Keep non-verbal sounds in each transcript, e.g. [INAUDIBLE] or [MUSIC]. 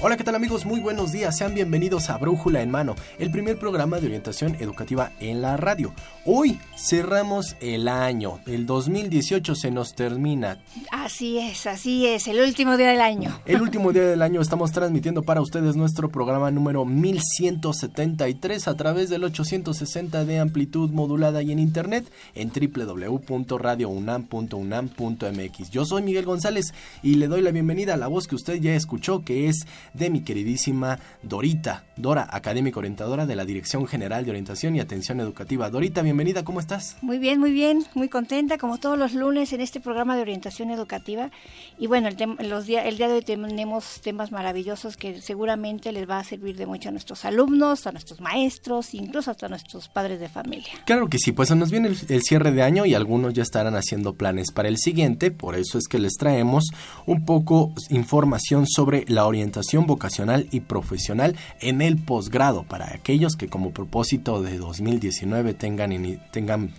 Hola, ¿qué tal amigos? Muy buenos días. Sean bienvenidos a Brújula en Mano, el primer programa de orientación educativa en la radio. Hoy cerramos el año. El 2018 se nos termina. Así es, así es. El último día del año. El último día [LAUGHS] del año estamos transmitiendo para ustedes nuestro programa número 1173 a través del 860 de amplitud modulada y en internet en www.radiounam.unam.mx. Yo soy Miguel González y le doy la bienvenida a la voz que usted ya escuchó, que es de mi queridísima Dorita, Dora, académica orientadora de la Dirección General de Orientación y Atención Educativa. Dorita, bienvenida, ¿cómo estás? Muy bien, muy bien, muy contenta, como todos los lunes en este programa de orientación educativa. Y bueno, el, los el día de hoy tenemos temas maravillosos que seguramente les va a servir de mucho a nuestros alumnos, a nuestros maestros, incluso hasta a nuestros padres de familia. Claro que sí, pues nos viene el cierre de año y algunos ya estarán haciendo planes para el siguiente, por eso es que les traemos un poco información sobre la orientación vocacional y profesional en el posgrado para aquellos que como propósito de 2019 tengan, tengan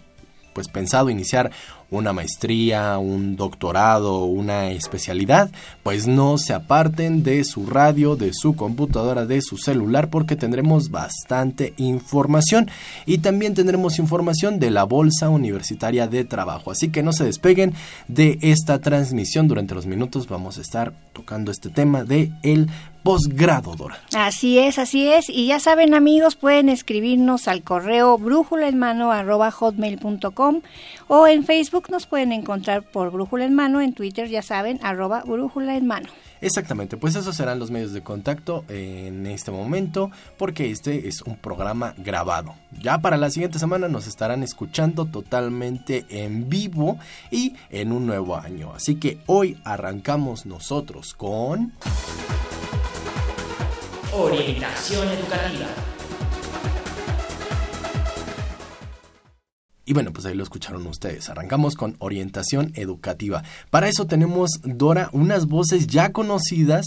pues pensado iniciar una maestría, un doctorado, una especialidad, pues no se aparten de su radio, de su computadora, de su celular, porque tendremos bastante información y también tendremos información de la Bolsa Universitaria de Trabajo. Así que no se despeguen de esta transmisión. Durante los minutos vamos a estar tocando este tema de el posgrado, Dora. Así es, así es. Y ya saben, amigos, pueden escribirnos al correo brújula en mano hotmail.com o en Facebook nos pueden encontrar por Brújula en Mano, en Twitter ya saben, arroba Brújula en Mano. Exactamente, pues esos serán los medios de contacto en este momento porque este es un programa grabado. Ya para la siguiente semana nos estarán escuchando totalmente en vivo y en un nuevo año. Así que hoy arrancamos nosotros con... Orientación educativa. Y bueno, pues ahí lo escucharon ustedes. Arrancamos con orientación educativa. Para eso tenemos, Dora, unas voces ya conocidas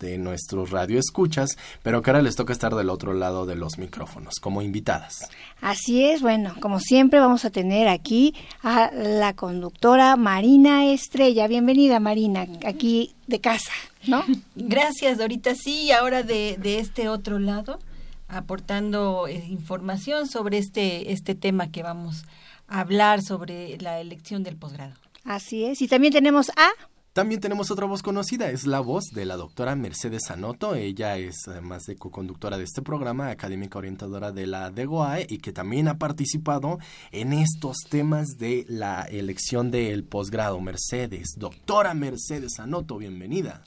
de nuestros radioescuchas, pero que ahora les toca estar del otro lado de los micrófonos, como invitadas. Así es, bueno, como siempre vamos a tener aquí a la conductora Marina Estrella. Bienvenida, Marina, aquí de casa, ¿no? [LAUGHS] Gracias, Dorita. Sí, ahora de, de este otro lado aportando eh, información sobre este, este tema que vamos a hablar sobre la elección del posgrado. Así es. Y también tenemos a también tenemos otra voz conocida, es la voz de la doctora Mercedes Anoto. Ella es, además de co-conductora de este programa, académica orientadora de la DEGOAE y que también ha participado en estos temas de la elección del posgrado. Mercedes, doctora Mercedes Anoto, bienvenida.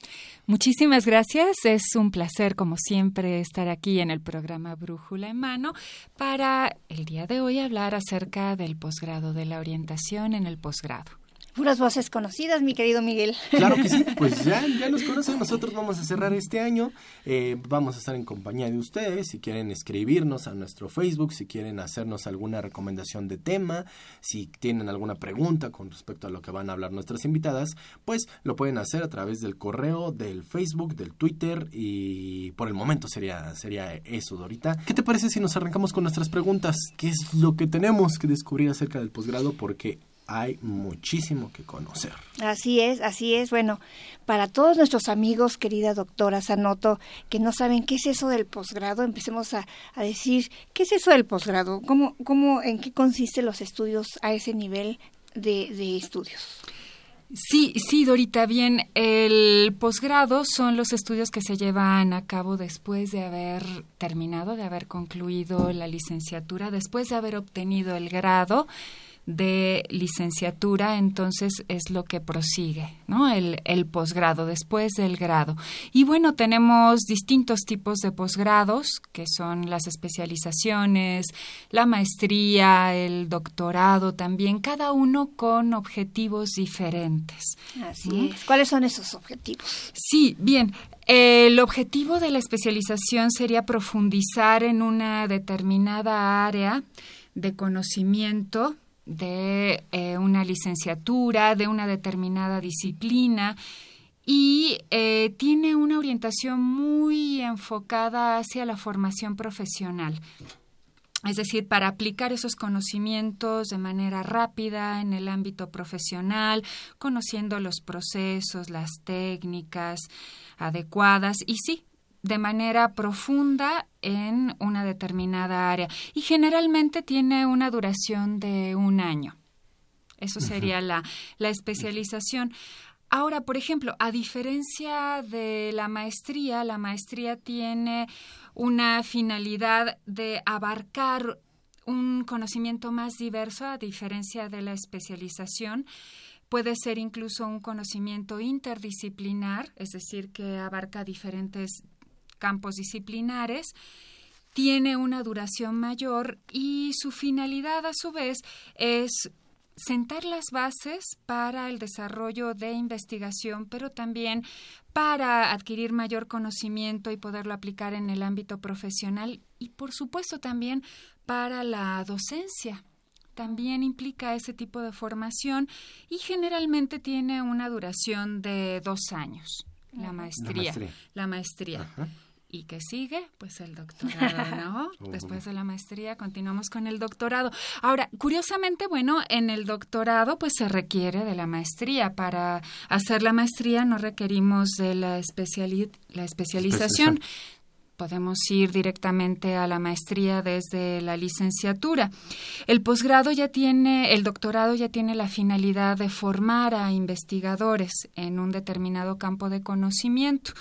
Muchísimas gracias. Es un placer, como siempre, estar aquí en el programa Brújula en Mano para el día de hoy hablar acerca del posgrado, de la orientación en el posgrado. Puras voces conocidas, mi querido Miguel. Claro que sí, [LAUGHS] pues ya, ya nos conocen. Nosotros vamos a cerrar este año. Eh, vamos a estar en compañía de ustedes. Si quieren escribirnos a nuestro Facebook, si quieren hacernos alguna recomendación de tema, si tienen alguna pregunta con respecto a lo que van a hablar nuestras invitadas, pues lo pueden hacer a través del correo, del Facebook, del Twitter y por el momento sería, sería eso, Dorita. ¿Qué te parece si nos arrancamos con nuestras preguntas? ¿Qué es lo que tenemos que descubrir acerca del posgrado? Porque hay muchísimo que conocer. Así es, así es. Bueno, para todos nuestros amigos, querida doctora Sanoto, que no saben qué es eso del posgrado, empecemos a, decir, ¿qué es eso del posgrado? ¿Cómo, cómo, ¿En qué consisten los estudios a ese nivel de, de estudios? Sí, sí, Dorita, bien. El posgrado son los estudios que se llevan a cabo después de haber terminado, de haber concluido la licenciatura, después de haber obtenido el grado de licenciatura, entonces es lo que prosigue, ¿no? El, el posgrado, después del grado. Y bueno, tenemos distintos tipos de posgrados, que son las especializaciones, la maestría, el doctorado también, cada uno con objetivos diferentes. Así es. ¿Cuáles son esos objetivos? Sí, bien. El objetivo de la especialización sería profundizar en una determinada área de conocimiento de eh, una licenciatura, de una determinada disciplina y eh, tiene una orientación muy enfocada hacia la formación profesional. Es decir, para aplicar esos conocimientos de manera rápida en el ámbito profesional, conociendo los procesos, las técnicas adecuadas y sí, de manera profunda en una determinada área. Y generalmente tiene una duración de un año. Eso sería la, la especialización. Ahora, por ejemplo, a diferencia de la maestría, la maestría tiene una finalidad de abarcar un conocimiento más diverso, a diferencia de la especialización. Puede ser incluso un conocimiento interdisciplinar, es decir, que abarca diferentes campos disciplinares tiene una duración mayor y su finalidad a su vez es sentar las bases para el desarrollo de investigación, pero también para adquirir mayor conocimiento y poderlo aplicar en el ámbito profesional y, por supuesto, también para la docencia. También implica ese tipo de formación y generalmente tiene una duración de dos años, la maestría. La maestría. ¿Y qué sigue? Pues el doctorado, ¿no? [LAUGHS] Después de la maestría continuamos con el doctorado. Ahora, curiosamente, bueno, en el doctorado pues se requiere de la maestría. Para hacer la maestría no requerimos de la, la especialización. Podemos ir directamente a la maestría desde la licenciatura. El posgrado ya tiene, el doctorado ya tiene la finalidad de formar a investigadores en un determinado campo de conocimiento.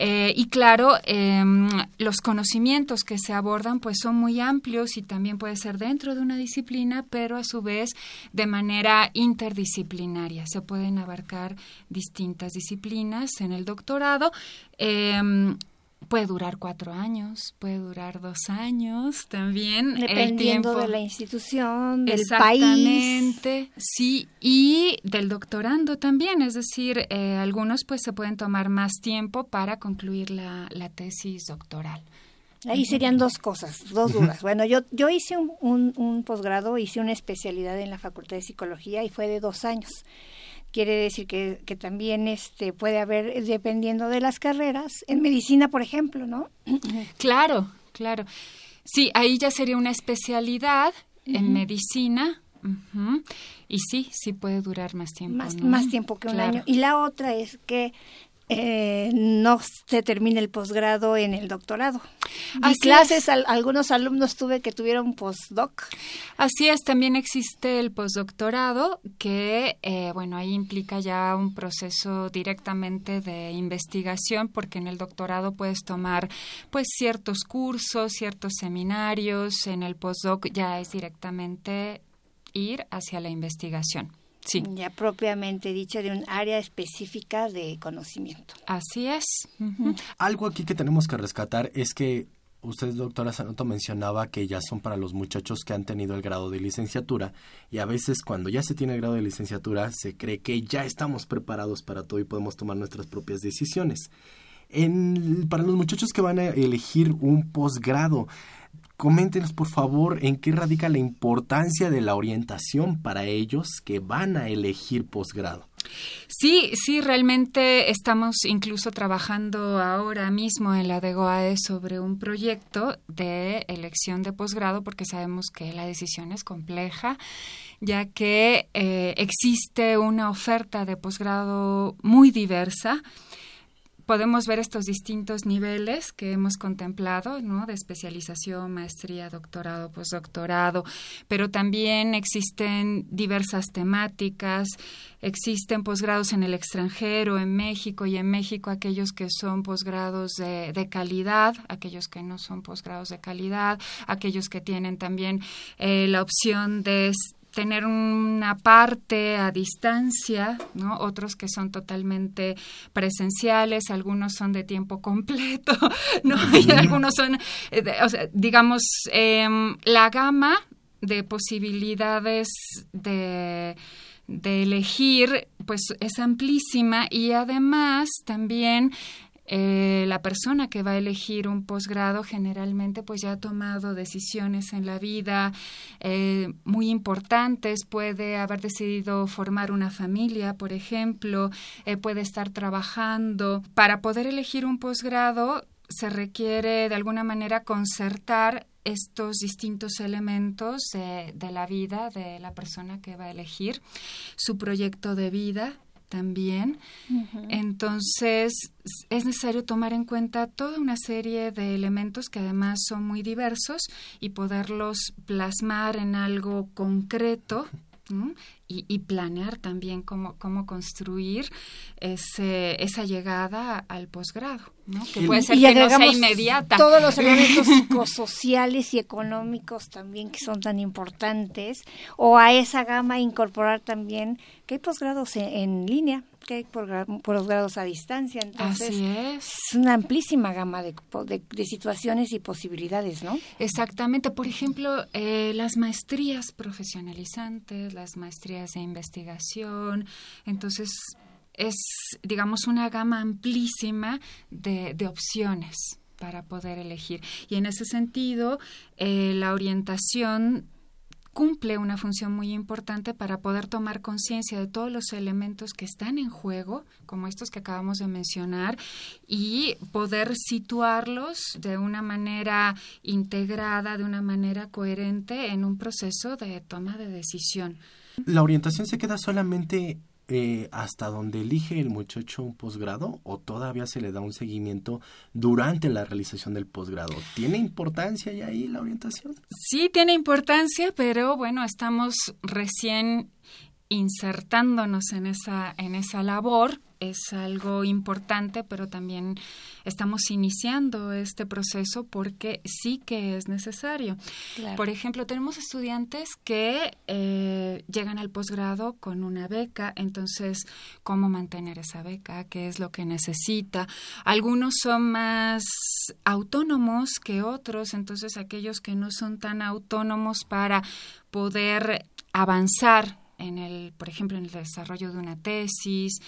Eh, y claro, em, los conocimientos que se abordan pues son muy amplios y también puede ser dentro de una disciplina, pero a su vez de manera interdisciplinaria. Se pueden abarcar distintas disciplinas en el doctorado. Em, Puede durar cuatro años, puede durar dos años también. Dependiendo de la institución, del Exactamente, sí, y del doctorando también. Es decir, eh, algunos pues se pueden tomar más tiempo para concluir la, la tesis doctoral. Ahí serían dos cosas, dos dudas. Bueno, yo, yo hice un, un, un posgrado, hice una especialidad en la Facultad de Psicología y fue de dos años quiere decir que, que, también este puede haber dependiendo de las carreras en medicina por ejemplo no [CLEARS THROAT] claro claro. Sí ahí ya sería una especialidad en medicina. Y sí sí puede durar más tiempo más, más tiempo que un año. Y la otra es que eh, no se termina el posgrado en el doctorado. Hay clases, algunos alumnos tuve que tuvieron postdoc. Así es, también existe el postdoctorado que, eh, bueno, ahí implica ya un proceso directamente de investigación porque en el doctorado puedes tomar pues ciertos cursos, ciertos seminarios, en el postdoc ya es directamente ir hacia la investigación. Sí. Ya propiamente dicho, de un área específica de conocimiento. Así es. Algo aquí que tenemos que rescatar es que usted, doctora Sanoto, mencionaba que ya son para los muchachos que han tenido el grado de licenciatura y a veces cuando ya se tiene el grado de licenciatura se cree que ya estamos preparados para todo y podemos tomar nuestras propias decisiones. En, para los muchachos que van a elegir un posgrado, Coméntenos, por favor, en qué radica la importancia de la orientación para ellos que van a elegir posgrado. Sí, sí, realmente estamos incluso trabajando ahora mismo en la DEGOAE sobre un proyecto de elección de posgrado porque sabemos que la decisión es compleja, ya que eh, existe una oferta de posgrado muy diversa podemos ver estos distintos niveles que hemos contemplado, ¿no? De especialización, maestría, doctorado, postdoctorado, pero también existen diversas temáticas, existen posgrados en el extranjero, en México y en México aquellos que son posgrados de, calidad, aquellos que no son posgrados de calidad, aquellos que tienen también eh, la opción de tener una parte a distancia, ¿no? Otros que son totalmente presenciales, algunos son de tiempo completo, [LAUGHS] ¿no? Y algunos son, eh, o sea, digamos, em, la gama de posibilidades de de elegir, pues es amplísima y además también eh, la persona que va a elegir un posgrado generalmente pues ya ha tomado decisiones en la vida eh, muy importantes, puede haber decidido formar una familia, por ejemplo, eh, puede estar trabajando. Para poder elegir un posgrado se requiere de alguna manera concertar estos distintos elementos de la vida de la persona que va a elegir, su proyecto de vida también. Entonces, es necesario tomar en cuenta toda una serie de elementos que además son muy diversos y poderlos plasmar en algo concreto y, planear también cómo, cómo construir ese, esa llegada al posgrado, ¿no? que puede ser que no sea inmediata. Todos los elementos [LAUGHS] psicosociales y económicos también que son tan importantes, o a esa gama incorporar también que hay posgrados en línea, que hay posgrados a distancia. Entonces, es. una amplísima gama de, de, situaciones y posibilidades, ¿no? Exactamente. Por ejemplo, eh, las maestrías profesionalizantes, las maestrías de investigación. Entonces, es, digamos, una gama amplísima de, opciones para poder elegir. Y en ese sentido, eh, la orientación cumple una función muy importante para poder tomar conciencia de todos los elementos que están en juego, como estos que acabamos de mencionar, y poder situarlos de una manera integrada, de una manera coherente en un proceso de toma de decisión. ¿La orientación se queda solamente eh, hasta donde elige el muchacho un posgrado o todavía se le da un seguimiento durante la realización del posgrado? ¿Tiene importancia ya ahí la orientación? Sí, tiene importancia, pero bueno, estamos recién insertándonos en esa, en esa labor es algo importante, pero también estamos iniciando este proceso porque sí que es necesario. Por ejemplo, tenemos estudiantes que eh, llegan al posgrado con una beca, entonces, ¿cómo mantener esa beca? ¿Qué es lo que necesita? Algunos son más autónomos que otros, entonces aquellos que no son tan autónomos para poder avanzar en el, por ejemplo, en el desarrollo de una tesis,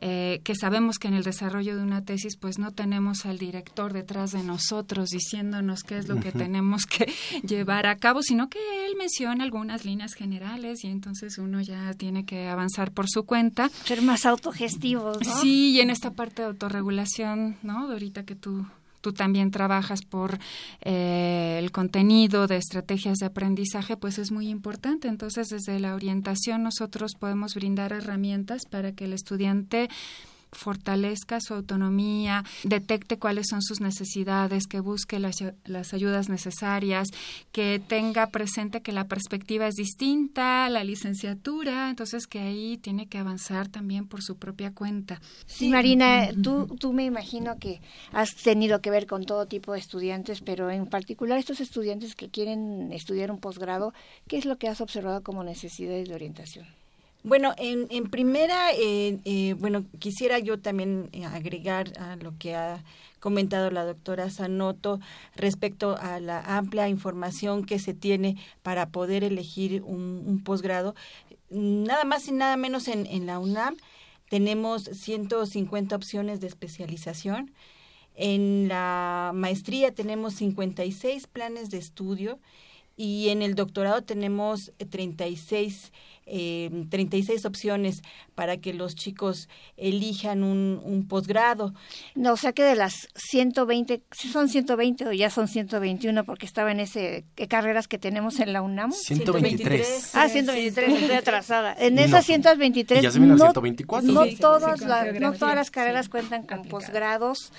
eh, que sabemos que en el desarrollo de una tesis pues no tenemos al director detrás de nosotros diciéndonos qué es lo que tenemos que [LAUGHS] llevar a cabo, sino que él menciona algunas líneas generales y entonces uno ya tiene que avanzar por su cuenta. Ser más autogestivos, ¿no? Sí, y en esta parte de autorregulación, ¿no? ahorita que tú tú también trabajas por eh, el contenido de estrategias de aprendizaje, pues es muy importante. Entonces, desde la orientación nosotros podemos brindar herramientas para que el estudiante fortalezca su autonomía, detecte cuáles son sus necesidades, que busque las, las, ayudas necesarias, que tenga presente que la perspectiva es distinta, la licenciatura, entonces que ahí tiene que avanzar también por su propia cuenta. Sí, Marina, tú, tú me imagino que has tenido que ver con todo tipo de estudiantes, pero en particular estos estudiantes que quieren estudiar un posgrado, ¿qué es lo que has observado como necesidades de orientación? Bueno, en, en primera, eh, eh, bueno, quisiera yo también eh, agregar a lo que ha comentado la doctora Sanoto respecto a la amplia información que se tiene para poder elegir un, posgrado. Nada más y nada menos en, la UNAM tenemos 150 opciones de especialización. En la maestría tenemos 56 planes de estudio y en el doctorado tenemos 36 eh, 36 opciones para que los chicos elijan un, un posgrado. No, o sea que de las 120, son 120 o ya son 121 porque estaba en ese carreras que tenemos en la UNAM. 123. Ah, 123, estoy atrasada. En esas 123 ya se no, 124. No, todas, no todas las carreras cuentan con posgrados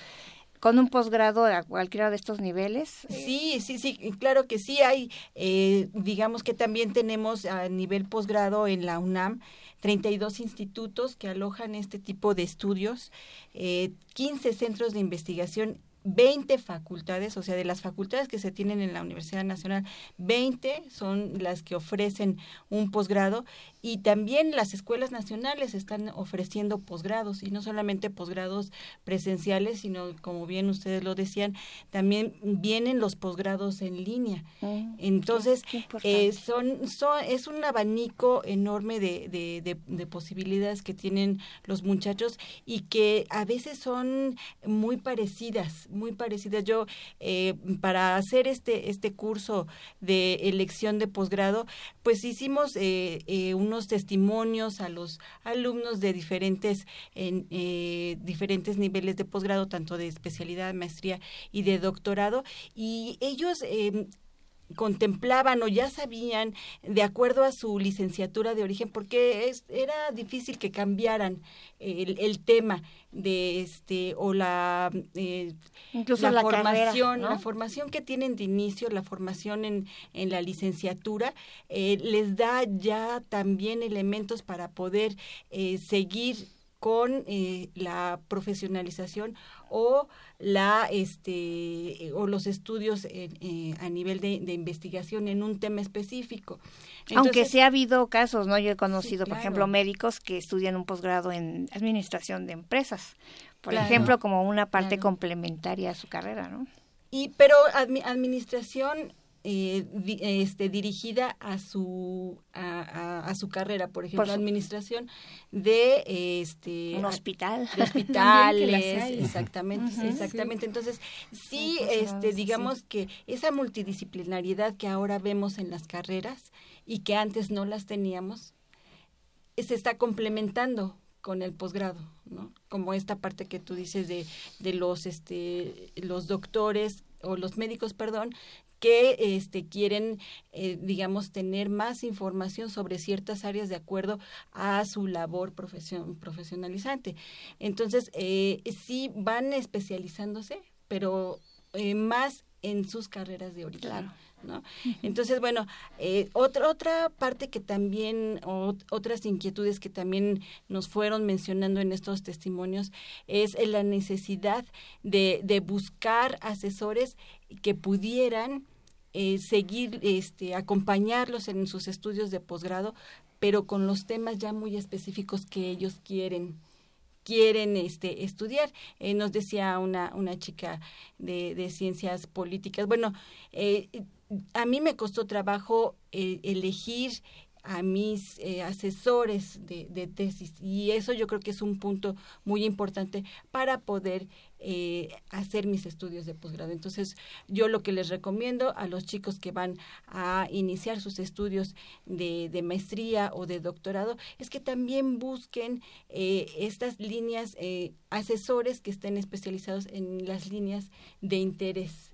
con un posgrado a cualquiera de estos niveles? Sí, sí, sí, claro que sí hay, eh, digamos que también tenemos a nivel posgrado en la UNAM 32 institutos que alojan este tipo de estudios, eh, 15 centros de investigación 20 facultades, o sea, de las facultades que se tienen en la Universidad Nacional, 20 son las que ofrecen un posgrado y también las escuelas nacionales están ofreciendo posgrados y no solamente posgrados presenciales, sino como bien ustedes lo decían, también vienen los posgrados en línea. Mm, Entonces, eh, son, son, es un abanico enorme de, de, de, de posibilidades que tienen los muchachos y que a veces son muy parecidas, muy parecidas. Yo, eh, para hacer este, este curso de elección de posgrado, pues hicimos eh, eh, unos testimonios a los alumnos de diferentes, en, eh, diferentes niveles de posgrado, tanto de especialidad, maestría y de doctorado, y ellos eh, contemplaban o ya sabían de acuerdo a su licenciatura de origen porque es, era difícil que cambiaran el, el tema de este o la eh, Incluso la formación ¿no? la formación que tienen de inicio la formación en, en la licenciatura eh, les da ya también elementos para poder eh, seguir con eh, la profesionalización o la este eh, o los estudios en- eh, a nivel de, de investigación en un tema específico Aunque sí ha habido casos, ¿no? Yo he conocido, por claro. ejemplo, médicos que estudian un posgrado en administración de empresas, por Claro. ejemplo, como una parte Claro. complementaria a su carrera, ¿no? y pero admi- administración eh, di- este, dirigida a su a, a- a su carrera por ejemplo su- administración de este Un hospital. de [LAUGHS] hospitales, exactamente, exactamente. Entonces, sí, este, digamos que esa multidisciplinariedad que ahora vemos en las carreras y que antes no las teníamos, se está complementando con el posgrado, ¿no? Como esta parte que tú dices de, de los, este, los doctores o los médicos, perdón, que este, quieren, eh, digamos, tener más información sobre ciertas áreas de acuerdo a su labor profesion- profesionalizante. Entonces, eh, sí van especializándose, pero eh, más en sus carreras de origen. Claro. Entonces, bueno, eh, otra, otra parte que también, o, otras inquietudes que también nos fueron mencionando en estos testimonios es la necesidad de, de buscar asesores que pudieran eh, seguir, este, acompañarlos en sus estudios de posgrado, pero con los temas ya muy específicos que ellos quieren quieren este estudiar. Eh, nos decía una una chica de, de ciencias políticas bueno eh, a mí me costó trabajo eh, elegir a mis eh, asesores de, tesis y eso yo creo que es un punto muy importante para poder eh, hacer mis estudios de posgrado. Entonces, yo lo que les recomiendo a los chicos que van a iniciar sus estudios de, de maestría o de doctorado es que también busquen eh, estas líneas, eh, asesores que estén especializados en las líneas de interés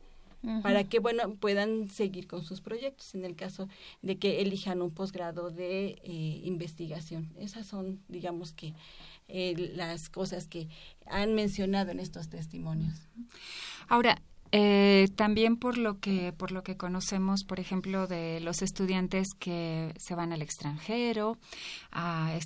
para que bueno puedan seguir con sus proyectos. En el caso de que elijan un posgrado de eh, investigación esas son digamos que eh, las cosas que han mencionado en estos testimonios. Ahora, eh, también por lo que por lo que conocemos, por ejemplo, de los estudiantes que se van al extranjero a,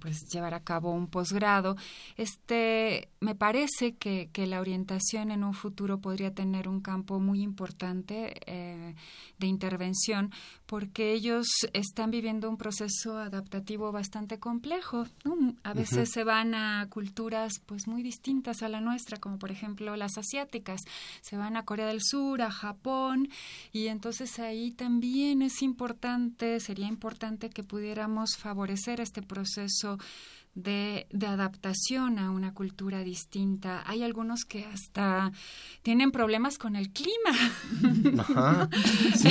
pues llevar a cabo un posgrado, este me parece que, que la orientación en un futuro podría tener un campo muy importante eh, de intervención porque ellos están viviendo un proceso adaptativo bastante complejo. ¿no? A veces se van a culturas pues muy distintas a la nuestra, como por ejemplo las asiáticas. Se van a Corea del Sur, a Japón, y entonces ahí también es importante, sería importante que pudiéramos favorecer este proceso de, de adaptación a una cultura distinta. Hay algunos que hasta tienen problemas con el clima. Ajá. [LAUGHS] Sí.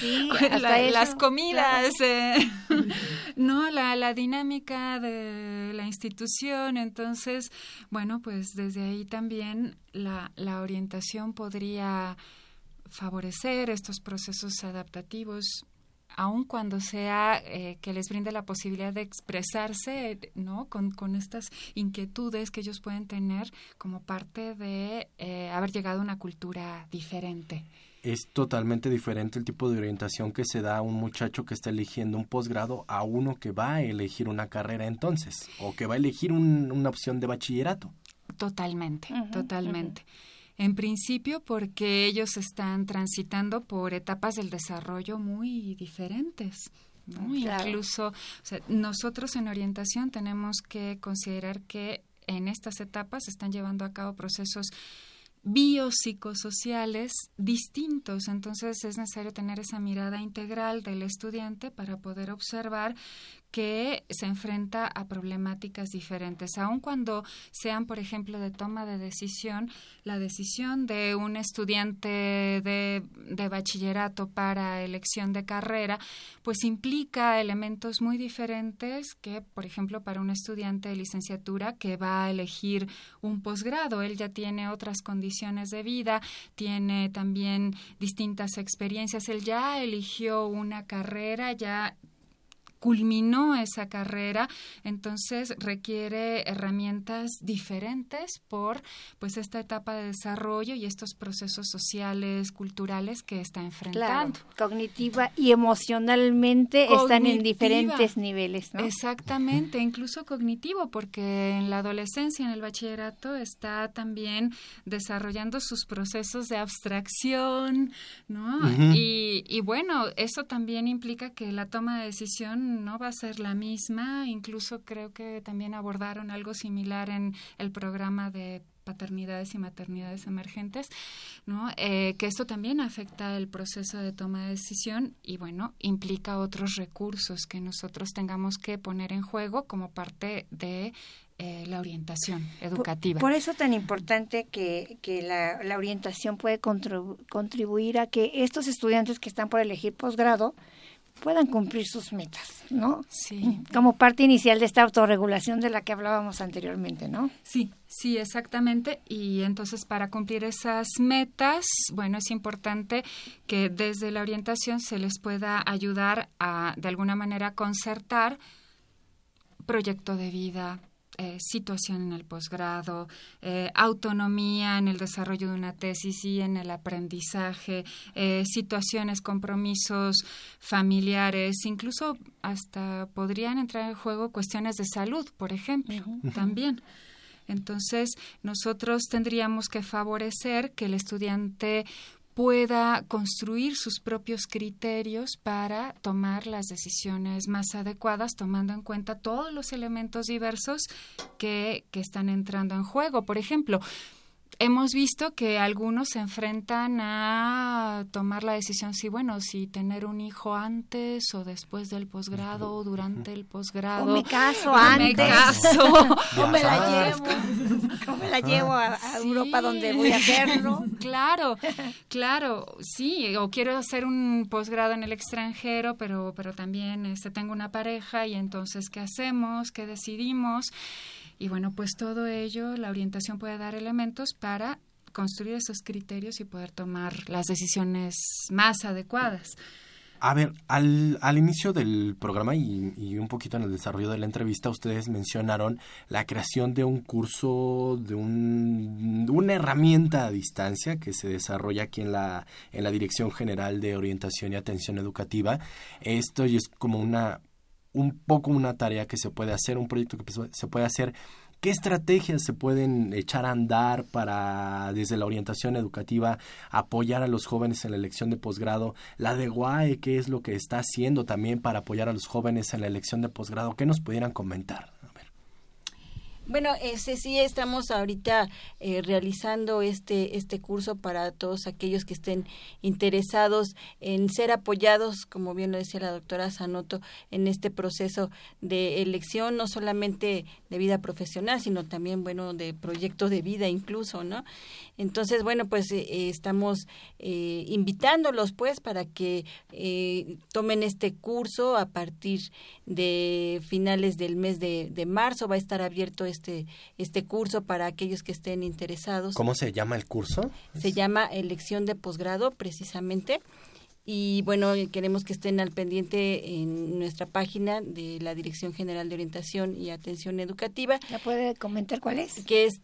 Sí, [LAUGHS] La- hasta eso, las comidas, eh, [LAUGHS] no, la, la dinámica de la institución. Entonces, bueno, pues desde ahí también la, la orientación podría favorecer estos procesos adaptativos aun cuando sea eh, que les brinde la posibilidad de expresarse, ¿no? Con, con estas inquietudes que ellos pueden tener como parte de eh, haber llegado a una cultura diferente. es totalmente diferente el tipo de orientación que se da a un muchacho que está eligiendo un posgrado a uno que va a elegir una carrera entonces o que va a elegir un- una opción de bachillerato. Totalmente, totalmente. En principio porque ellos están transitando por etapas del desarrollo muy diferentes. Incluso nosotros en orientación tenemos que considerar que en estas etapas están llevando a cabo procesos biopsicosociales distintos. Entonces es necesario tener esa mirada integral del estudiante para poder observar que se enfrenta a problemáticas diferentes, aun cuando sean, por ejemplo, de toma de decisión, la decisión de un estudiante de, de, bachillerato para elección de carrera, pues implica elementos muy diferentes que, por ejemplo, para un estudiante de licenciatura que va a elegir un posgrado. Él ya tiene otras condiciones de vida, tiene también distintas experiencias. Él ya eligió una carrera, ya culminó esa carrera, entonces requiere herramientas diferentes por pues esta etapa de desarrollo y estos procesos sociales, culturales que está enfrentando. cognitiva y emocionalmente están en diferentes niveles, ¿no? Exactamente, incluso cognitivo, porque en la adolescencia, en el bachillerato, está también desarrollando sus procesos de abstracción, ¿no? y, y bueno, eso también implica que la toma de decisión no va a ser la misma. Incluso creo que también abordaron algo similar en el programa de paternidades y maternidades emergentes, ¿no? Eh, que esto también afecta el proceso de toma de decisión y, bueno, implica otros recursos que nosotros tengamos que poner en juego como parte de eh, la orientación educativa. Por, eso tan importante que, que la, la orientación puede contribuir a que estos estudiantes que están por elegir posgrado puedan cumplir sus metas, ¿no? Sí. Como parte inicial de esta autorregulación de la que hablábamos anteriormente, ¿no? Sí, sí, exactamente. Y entonces para cumplir esas metas, bueno, es importante que desde la orientación se les pueda ayudar a, de alguna manera, concertar proyecto de vida, eh, situación en el posgrado, eh, autonomía en el desarrollo de una tesis y en el aprendizaje, eh, situaciones, compromisos familiares, incluso hasta podrían entrar en juego cuestiones de salud, por ejemplo, también. Entonces, nosotros tendríamos que favorecer que el estudiante pueda construir sus propios criterios para tomar las decisiones más adecuadas, tomando en cuenta todos los elementos diversos que, que están entrando en juego. Por ejemplo, hemos visto que algunos se enfrentan a tomar la decisión si bueno si tener un hijo antes o después del posgrado o durante el posgrado. O me caso antes me caso. O me [LAUGHS] la llevo. O me la llevo a, Europa donde voy a hacerlo. Claro claro sí o quiero hacer un posgrado en el extranjero pero pero también este tengo una pareja y entonces qué hacemos qué decidimos y bueno, pues todo ello, la orientación puede dar elementos para construir esos criterios y poder tomar las decisiones más adecuadas. A ver, al, al inicio del programa y, un poquito en el desarrollo de la entrevista, ustedes mencionaron la creación de un curso, de un, una herramienta a distancia que se desarrolla aquí en la, en la Dirección General de Orientación y Atención Educativa. Esto es como una un poco una tarea que se puede hacer, un proyecto que se puede hacer. ¿Qué estrategias se pueden echar a andar para, desde la orientación educativa, apoyar a los jóvenes en la elección de posgrado? La de GUAE, ¿qué es lo que está haciendo también para apoyar a los jóvenes en la elección de posgrado? ¿Qué nos pudieran comentar? Bueno, ese sí estamos ahorita eh, realizando este este curso para todos aquellos que estén interesados en ser apoyados, como bien lo decía la doctora Sanoto, en este proceso de elección no solamente de vida profesional, sino también bueno de proyecto de vida incluso, ¿no? Entonces, bueno, pues eh, estamos eh, invitándolos pues para que tomen este curso a partir de finales del mes de, de marzo va a estar abierto este, este curso para aquellos que estén interesados. ¿Cómo se llama el curso? Se llama elección de posgrado, precisamente. Y bueno, queremos que estén al pendiente en nuestra página de la Dirección General de Orientación y Atención Educativa. ¿La puede comentar cuál es? Que es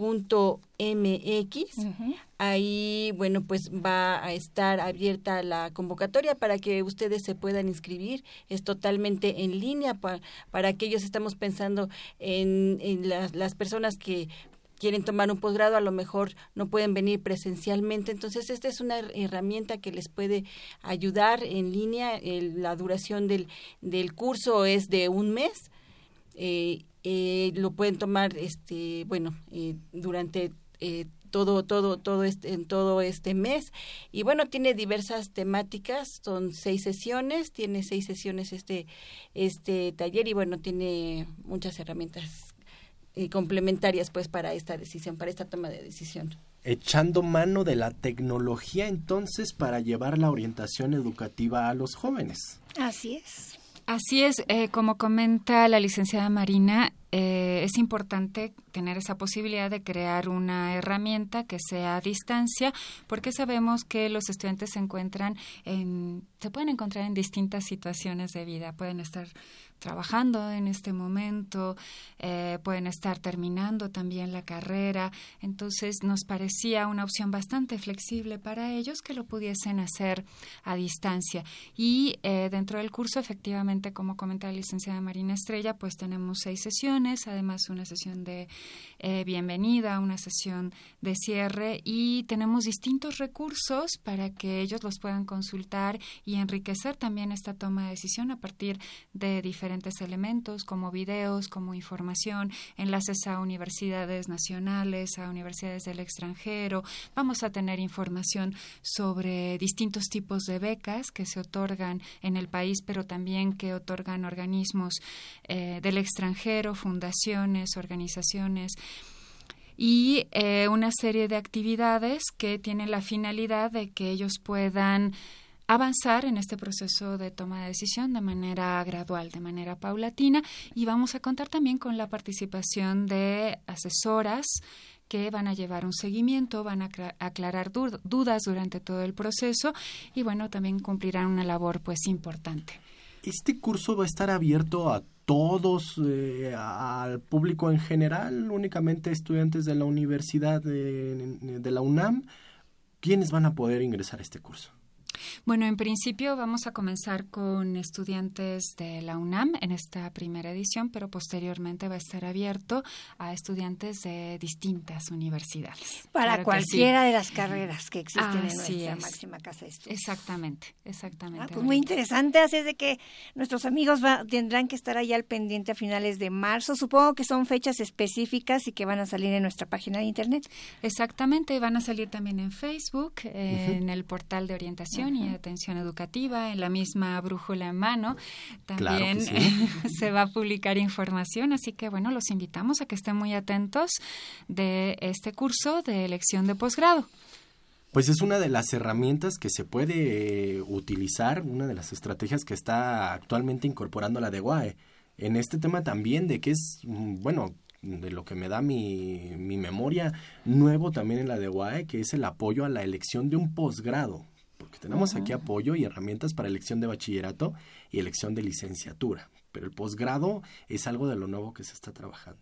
www.dgoae.unam Ahí, bueno, pues va a estar abierta la convocatoria para que ustedes se puedan inscribir. Es totalmente en línea para, para aquellos estamos pensando en, en las, las personas que quieren tomar un posgrado, a lo mejor no pueden venir presencialmente. Entonces, esta es una herramienta que les puede ayudar en línea. la duración del, del curso es de un mes. Eh, eh, lo pueden tomar, este, bueno, eh, durante todo todo todo este en todo este mes y bueno tiene diversas temáticas son seis sesiones tiene seis sesiones este este taller y bueno tiene muchas herramientas y complementarias pues para esta decisión, para esta toma de decisión. Echando mano de la tecnología entonces para llevar la orientación educativa a los jóvenes. Así es. Así es, eh, como comenta la licenciada Marina, eh, es importante tener esa posibilidad de crear una herramienta que sea a distancia, porque sabemos que los estudiantes se encuentran en, se pueden encontrar en distintas situaciones de vida, pueden estar trabajando en este momento, eh, pueden estar terminando también la carrera. Entonces nos parecía una opción bastante flexible para ellos que lo pudiesen hacer a distancia. Y eh, dentro del curso, efectivamente, como comenta la licenciada Marina Estrella, pues tenemos seis sesiones, además una sesión de eh, bienvenida, una sesión de cierre y tenemos distintos recursos para que ellos los puedan consultar y enriquecer también esta toma de decisión a partir de diferentes diferentes elementos como videos, como información, enlaces a universidades nacionales, a universidades del extranjero. Vamos a tener información sobre distintos tipos de becas que se otorgan en el país, pero también que otorgan organismos eh, del extranjero, fundaciones, organizaciones y eh, una serie de actividades que tienen la finalidad de que ellos puedan avanzar en este proceso de toma de decisión de manera gradual, de manera paulatina y vamos a contar también con la participación de asesoras que van a llevar un seguimiento, van a aclarar dudas durante todo el proceso y bueno, también cumplirán una labor pues importante. ¿Este curso va a estar abierto a todos, eh, al público en general, únicamente estudiantes de la Universidad de la UNAM? ¿Quiénes van a poder ingresar a este curso? Bueno, en principio vamos a comenzar con estudiantes de la UNAM en esta primera edición, pero posteriormente va a estar abierto a estudiantes de distintas universidades. Para cualquiera de las carreras que existen en nuestra máxima casa de estudios. Exactamente, exactamente. Ah, pues muy interesante, así de que nuestros amigos tendrán que estar ahí al pendiente a finales de marzo. Supongo que son fechas específicas y que van a salir en nuestra página de internet. Exactamente, van a salir también en Facebook, en el portal de orientación y atención educativa, en la misma brújula en mano. También [LAUGHS] se va a publicar información, así que bueno, los invitamos a que estén muy atentos de este curso de elección de posgrado. Pues es una de las herramientas que se puede eh, utilizar, una de las estrategias que está actualmente incorporando la de UAE. En este tema también de que es, mm, bueno, de lo que me da mi, mi memoria nuevo también en la de UAE, que es el apoyo a la elección de un posgrado porque tenemos aquí apoyo y herramientas para elección de bachillerato y elección de licenciatura. Pero el posgrado es algo de lo nuevo que se está trabajando.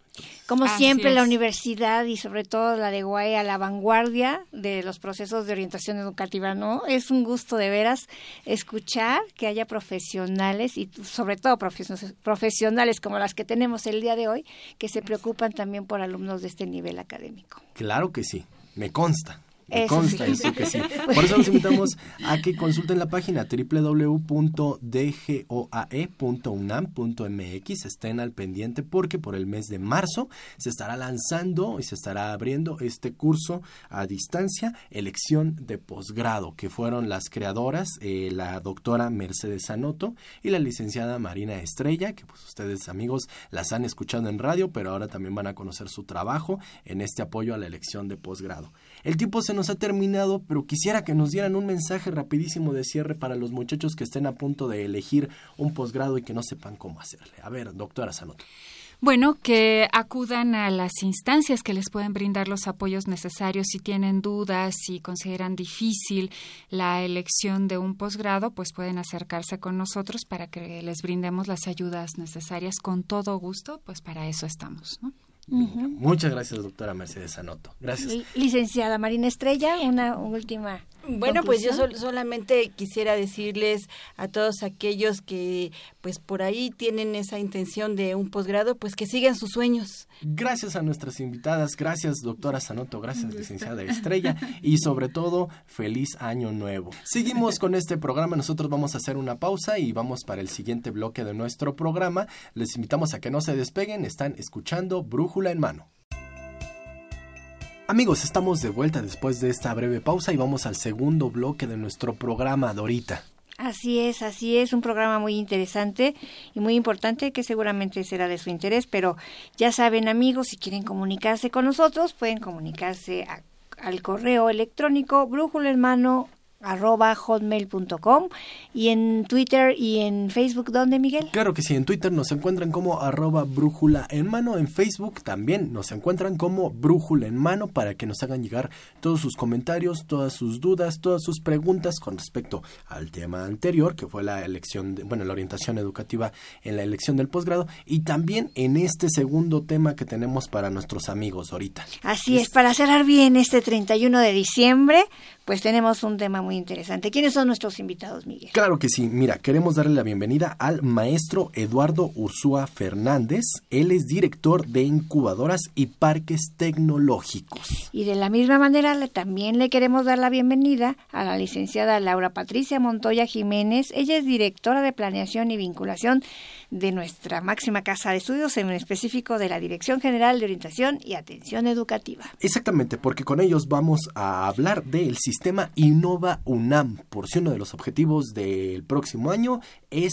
Como siempre, la universidad y sobre todo la de Guay a la vanguardia de los procesos de orientación educativa, ¿no? Es un gusto de veras escuchar que haya profesionales y sobre todo profesionales como las que tenemos el día de hoy que se preocupan también por alumnos de este nivel académico. Claro que sí, me consta. Me consta eso que sí. [LAUGHS] Por eso los invitamos a que consulten la página www.dgoae.unam.mx. Estén al pendiente porque por el mes de marzo se estará lanzando y se estará abriendo este curso a distancia, elección de posgrado, que fueron las creadoras, eh, la doctora Mercedes Anoto y la licenciada Marina Estrella, que pues ustedes amigos las han escuchado en radio, pero ahora también van a conocer su trabajo en este apoyo a la elección de posgrado. El tiempo se nos ha terminado, pero quisiera que nos dieran un mensaje rapidísimo de cierre para los muchachos que estén a punto de elegir un posgrado y que no sepan cómo hacerle. A ver, doctora Sanoto. Bueno, que acudan a las instancias que les pueden brindar los apoyos necesarios si tienen dudas, si consideran difícil la elección de un posgrado, pues pueden acercarse con nosotros para que les brindemos las ayudas necesarias con todo gusto, pues para eso estamos. ¿no? Muchas gracias, doctora Mercedes Anoto. Gracias. Licenciada Marina Estrella, una última bueno, pues yo solamente quisiera decirles a todos aquellos que pues por ahí tienen esa intención de un posgrado, pues que sigan sus sueños. Gracias a nuestras invitadas, gracias doctora Sanoto, gracias licenciada Estrella y sobre todo feliz año nuevo. Seguimos con este programa, nosotros vamos a hacer una pausa y vamos para el siguiente bloque de nuestro programa. Les invitamos a que no se despeguen, están escuchando En mano. Amigos, estamos de vuelta después de esta breve pausa y vamos al segundo bloque de nuestro programa, Dorita. Así es, así es, un programa muy interesante y muy importante que seguramente será de su interés, pero ya saben amigos, si quieren comunicarse con nosotros, pueden comunicarse al correo electrónico brújula arroba hotmail.com y en Twitter y en Facebook, ¿dónde Miguel? Claro que sí, en Twitter nos encuentran como arroba brújula en mano, en Facebook también nos encuentran como brújula en mano para que nos hagan llegar todos sus comentarios, todas sus dudas, todas sus preguntas con respecto al tema anterior, que fue la elección, de, bueno, la orientación educativa en la elección del posgrado y también en este segundo tema que tenemos para nuestros amigos ahorita. Así es, es para cerrar bien este 31 de diciembre, pues tenemos un tema muy interesante. ¿Quiénes son nuestros invitados, Miguel? Claro que sí. Mira, queremos darle la bienvenida al maestro Eduardo Ursúa Fernández. Él es director de incubadoras y parques tecnológicos. Y de la misma manera también le queremos dar la bienvenida a la licenciada Laura Patricia Montoya Jiménez. Ella es directora de planeación y vinculación de nuestra máxima casa de estudios, en específico de la Dirección General de Orientación y Atención Educativa. Exactamente, porque con ellos vamos a hablar del sistema Innova UNAM, por si uno de los objetivos del próximo año es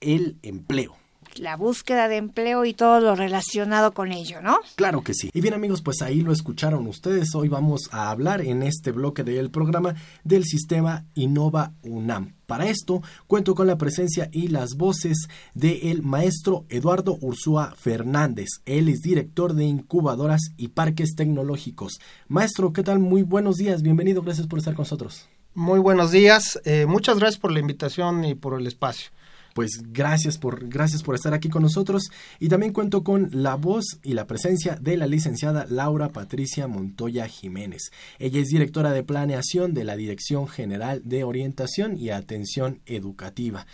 el empleo la búsqueda de empleo y todo lo relacionado con ello, ¿no? Claro que sí. Y bien amigos, pues ahí lo escucharon ustedes. Hoy vamos a hablar en este bloque del programa del sistema Innova UNAM. Para esto cuento con la presencia y las voces del maestro Eduardo Ursúa Fernández. Él es director de incubadoras y parques tecnológicos. Maestro, ¿qué tal? Muy buenos días. Bienvenido. Gracias por estar con nosotros. Muy buenos días. Eh, muchas gracias por la invitación y por el espacio pues gracias por, gracias por estar aquí con nosotros y también cuento con la voz y la presencia de la licenciada Laura Patricia Montoya Jiménez. Ella es directora de planeación de la Dirección General de Orientación y Atención Educativa.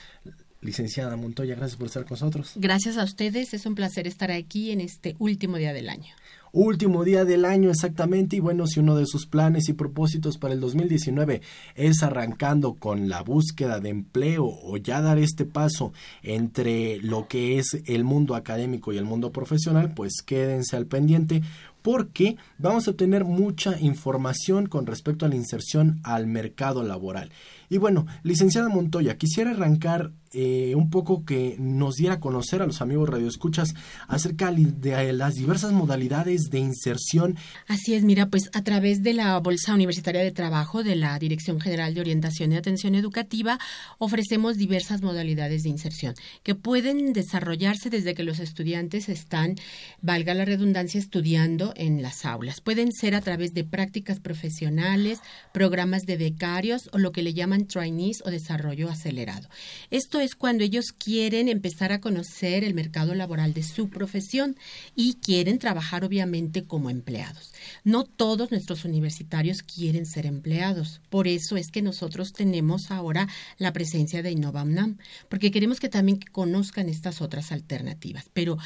Licenciada Montoya, gracias por estar con nosotros. Gracias a ustedes, es un placer estar aquí en este último día del año último día del año exactamente y bueno, si uno de sus planes y propósitos para el 2019 es arrancando con la búsqueda de empleo o ya dar este paso entre lo que es el mundo académico y el mundo profesional, pues quédense al pendiente porque vamos a obtener mucha información con respecto a la inserción al mercado laboral. Y bueno, licenciada Montoya, quisiera arrancar eh, un poco que nos diera a conocer a los amigos radioescuchas acerca de las diversas modalidades de inserción. Así es, mira, pues a través de la Bolsa Universitaria de Trabajo de la Dirección General de Orientación y Atención Educativa ofrecemos diversas modalidades de inserción que pueden desarrollarse desde que los estudiantes están, valga la redundancia, estudiando en las aulas. Pueden ser a través de prácticas profesionales, programas de becarios o lo que le llaman trainees o desarrollo acelerado. Esto es cuando ellos quieren empezar a conocer el mercado laboral de su profesión y quieren trabajar obviamente como empleados. No todos nuestros universitarios quieren ser empleados. Por eso es que nosotros tenemos ahora la presencia de InnovaUNAM, porque queremos que también conozcan estas otras alternativas. Pero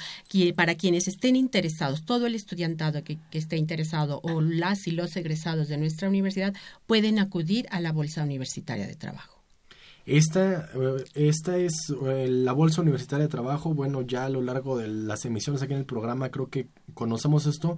para quienes estén interesados, todo el estudiantado que, que esté interesado o las y los egresados de nuestra universidad pueden acudir a la Bolsa Universitaria de Trabajo. Esta, eh, esta es eh, la Bolsa Universitaria de Trabajo. Bueno, ya a lo largo de las emisiones aquí en el programa creo que conocemos esto.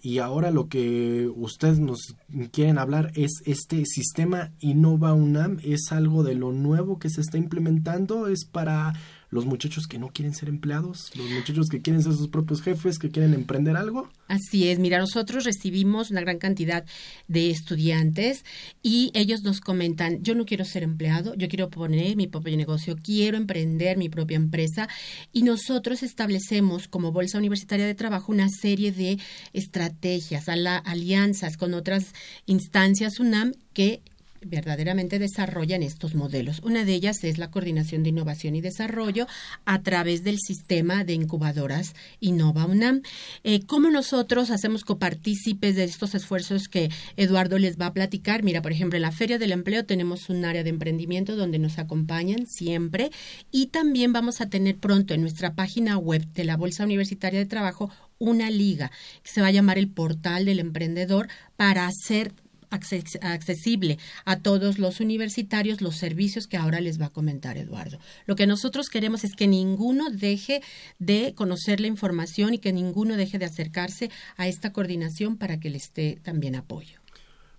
Y ahora lo que ustedes nos quieren hablar es este sistema Innova UNAM. Es algo de lo nuevo que se está implementando. Es para los muchachos que no quieren ser empleados, los muchachos que quieren ser sus propios jefes, que quieren emprender algo. Así es, mira, nosotros recibimos una gran cantidad de estudiantes y ellos nos comentan, yo no quiero ser empleado, yo quiero poner mi propio negocio, quiero emprender mi propia empresa y nosotros establecemos como Bolsa Universitaria de Trabajo una serie de estrategias, alianzas con otras instancias UNAM que verdaderamente desarrollan estos modelos. Una de ellas es la coordinación de innovación y desarrollo a través del sistema de incubadoras Innova UNAM. Eh, ¿Cómo nosotros hacemos copartícipes de estos esfuerzos que Eduardo les va a platicar? Mira, por ejemplo, en la Feria del Empleo tenemos un área de emprendimiento donde nos acompañan siempre y también vamos a tener pronto en nuestra página web de la Bolsa Universitaria de Trabajo una liga que se va a llamar el portal del emprendedor para hacer accesible a todos los universitarios los servicios que ahora les va a comentar Eduardo. Lo que nosotros queremos es que ninguno deje de conocer la información y que ninguno deje de acercarse a esta coordinación para que le esté también apoyo.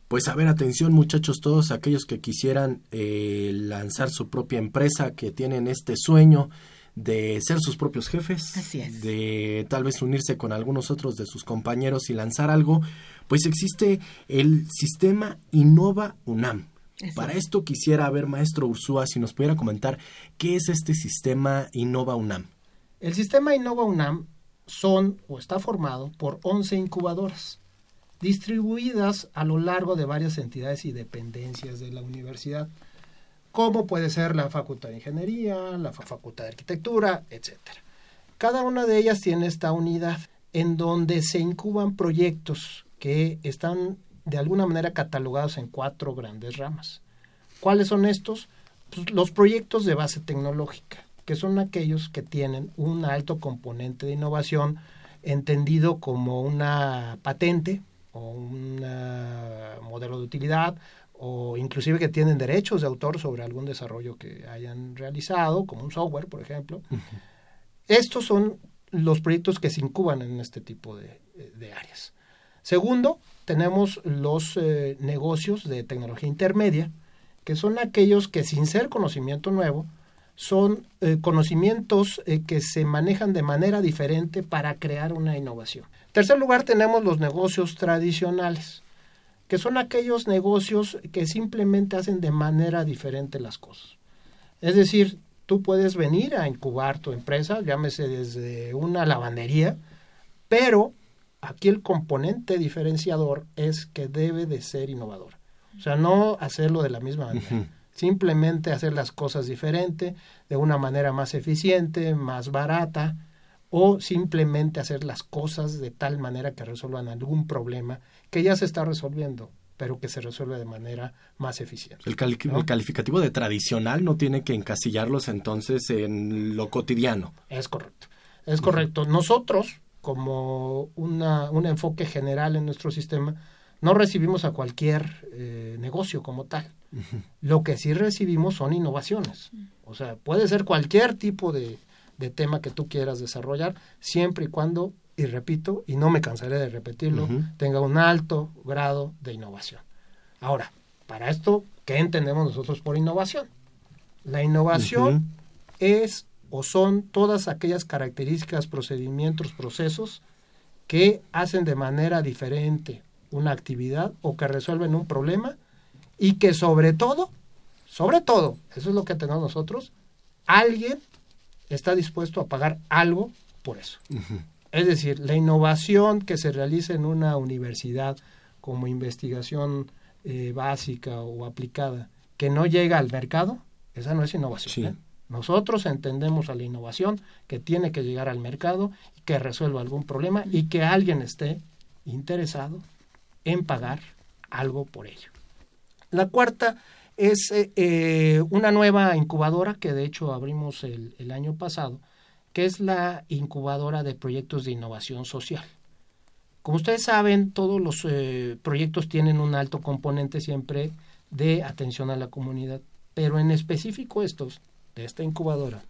Pues a ver, atención muchachos, todos aquellos que quisieran eh, lanzar su propia empresa, que tienen este sueño de ser sus propios jefes, de tal vez unirse con algunos otros de sus compañeros y lanzar algo, pues existe el sistema Innova UNAM. Para esto quisiera ver, maestro Ursúa, si nos pudiera comentar qué es este sistema Innova UNAM. El sistema Innova UNAM son o está formado por 11 incubadoras distribuidas a lo largo de varias entidades y dependencias de la universidad, como puede ser la Facultad de Ingeniería, la Facultad de Arquitectura, etc. Cada una de ellas tiene esta unidad en donde se incuban proyectos que están de alguna manera catalogados en cuatro grandes ramas. ¿Cuáles son estos? Pues los proyectos de base tecnológica, que son aquellos que tienen un alto componente de innovación entendido como una patente o un modelo de utilidad o inclusive que tienen derechos de autor sobre algún desarrollo que hayan realizado, como un software, por ejemplo. Estos son los proyectos que se incuban en este tipo de áreas. Segundo, tenemos los eh, negocios de tecnología intermedia, que son aquellos que sin ser conocimiento nuevo, son eh, conocimientos eh, que se manejan de manera diferente para crear una innovación. Tercer lugar, tenemos los negocios tradicionales, que son aquellos negocios que simplemente hacen de manera diferente las cosas. Es decir, tú puedes venir a incubar tu empresa, llámese desde una lavandería, pero aquí el componente diferenciador es que debe de ser innovador. O sea, no hacerlo de la misma manera. Simplemente hacer las cosas diferente, de una manera más eficiente, más barata, o simplemente hacer las cosas de tal manera que resuelvan algún problema que ya se está resolviendo, pero que se resuelve de manera más eficiente. El, el, calificativo de tradicional no tiene que encasillarlos entonces en lo cotidiano. Es correcto. Es correcto. Nosotros, como una, un enfoque general en nuestro sistema, no recibimos a cualquier eh, negocio como tal. Lo que sí recibimos son innovaciones. O sea, puede ser cualquier tipo de, de, tema que tú quieras desarrollar, siempre y cuando, y repito, y no me cansaré de repetirlo, tenga un alto grado de innovación. Ahora, para esto, ¿qué entendemos nosotros por innovación? La innovación es o son todas aquellas características, procedimientos, procesos que hacen de manera diferente una actividad o que resuelven un problema y que sobre todo, sobre todo, eso es lo que tenemos nosotros, alguien está dispuesto a pagar algo por eso. Es decir, la innovación que se realiza en una universidad como investigación eh, básica o aplicada que no llega al mercado, esa no es innovación. ¿eh? Nosotros entendemos a la innovación que tiene que llegar al mercado, que resuelva algún problema y que alguien esté interesado en pagar algo por ello. La cuarta es eh, eh, una nueva incubadora que de hecho abrimos el, año pasado, que es la incubadora de proyectos de innovación social. Como ustedes saben, todos los eh, proyectos tienen un alto componente siempre de atención a la comunidad, pero en específico estos de esta incubadora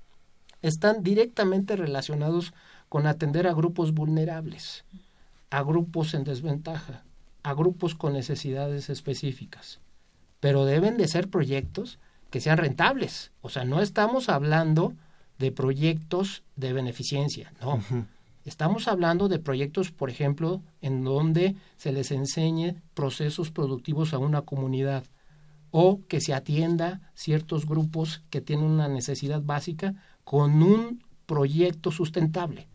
están directamente relacionados con atender a grupos vulnerables, a grupos en desventaja, a grupos con necesidades específicas. Pero deben de ser proyectos que sean rentables. O sea, no estamos hablando de proyectos de beneficencia, no. Estamos hablando de proyectos, por ejemplo, en donde se les enseñe procesos productivos a una comunidad, o que se atienda ciertos grupos que tienen una necesidad básica con un proyecto sustentable.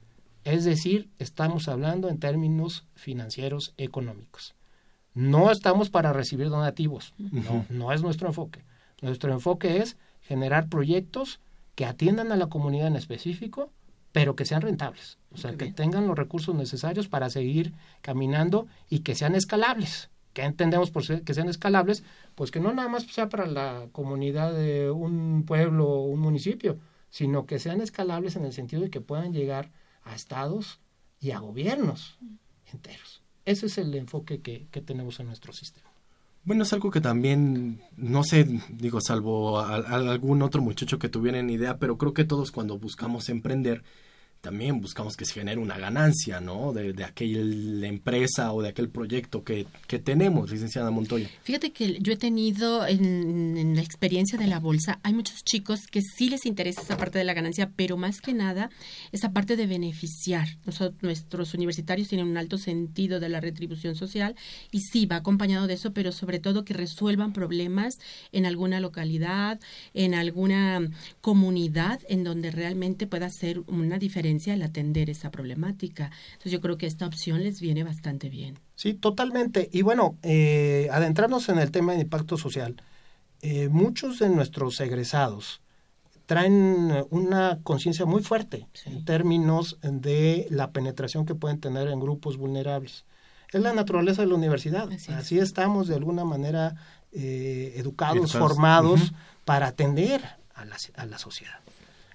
Es decir, estamos hablando en términos financieros económicos. No estamos para recibir donativos, no, no es nuestro enfoque. Nuestro enfoque es generar proyectos que atiendan a la comunidad en específico, pero que sean rentables, o sea, que tengan los recursos necesarios para seguir caminando y que sean escalables. ¿Qué entendemos por que sean escalables? Pues que no nada más sea para la comunidad de un pueblo o un municipio, sino que sean escalables en el sentido de que puedan llegar a estados y a gobiernos enteros. Ese es el enfoque que, que tenemos en nuestro sistema. Bueno, es algo que también, no sé, digo, salvo a, algún otro muchacho que tuviera ni idea, pero creo que todos cuando buscamos emprender, también buscamos que se genere una ganancia, ¿no? De, de aquella empresa o de aquel proyecto que, que, tenemos, licenciada Montoya. Fíjate que yo he tenido en, la experiencia de la bolsa, hay muchos chicos que sí les interesa esa parte de la ganancia, pero más que nada esa parte de beneficiar. Nosotros, nuestros universitarios tienen un alto sentido de la retribución social y sí va acompañado de eso, pero sobre todo que resuelvan problemas en alguna localidad, en alguna comunidad en donde realmente pueda ser una diferencia el atender esa problemática. Entonces yo creo que esta opción les viene bastante bien. Sí, totalmente. Y bueno, eh, adentrarnos en el tema de impacto social, eh, muchos de nuestros egresados traen una conciencia muy fuerte en términos de la penetración que pueden tener en grupos vulnerables. Es la naturaleza de la universidad. Así, estamos de alguna manera eh, educados, formados para atender a la, a la sociedad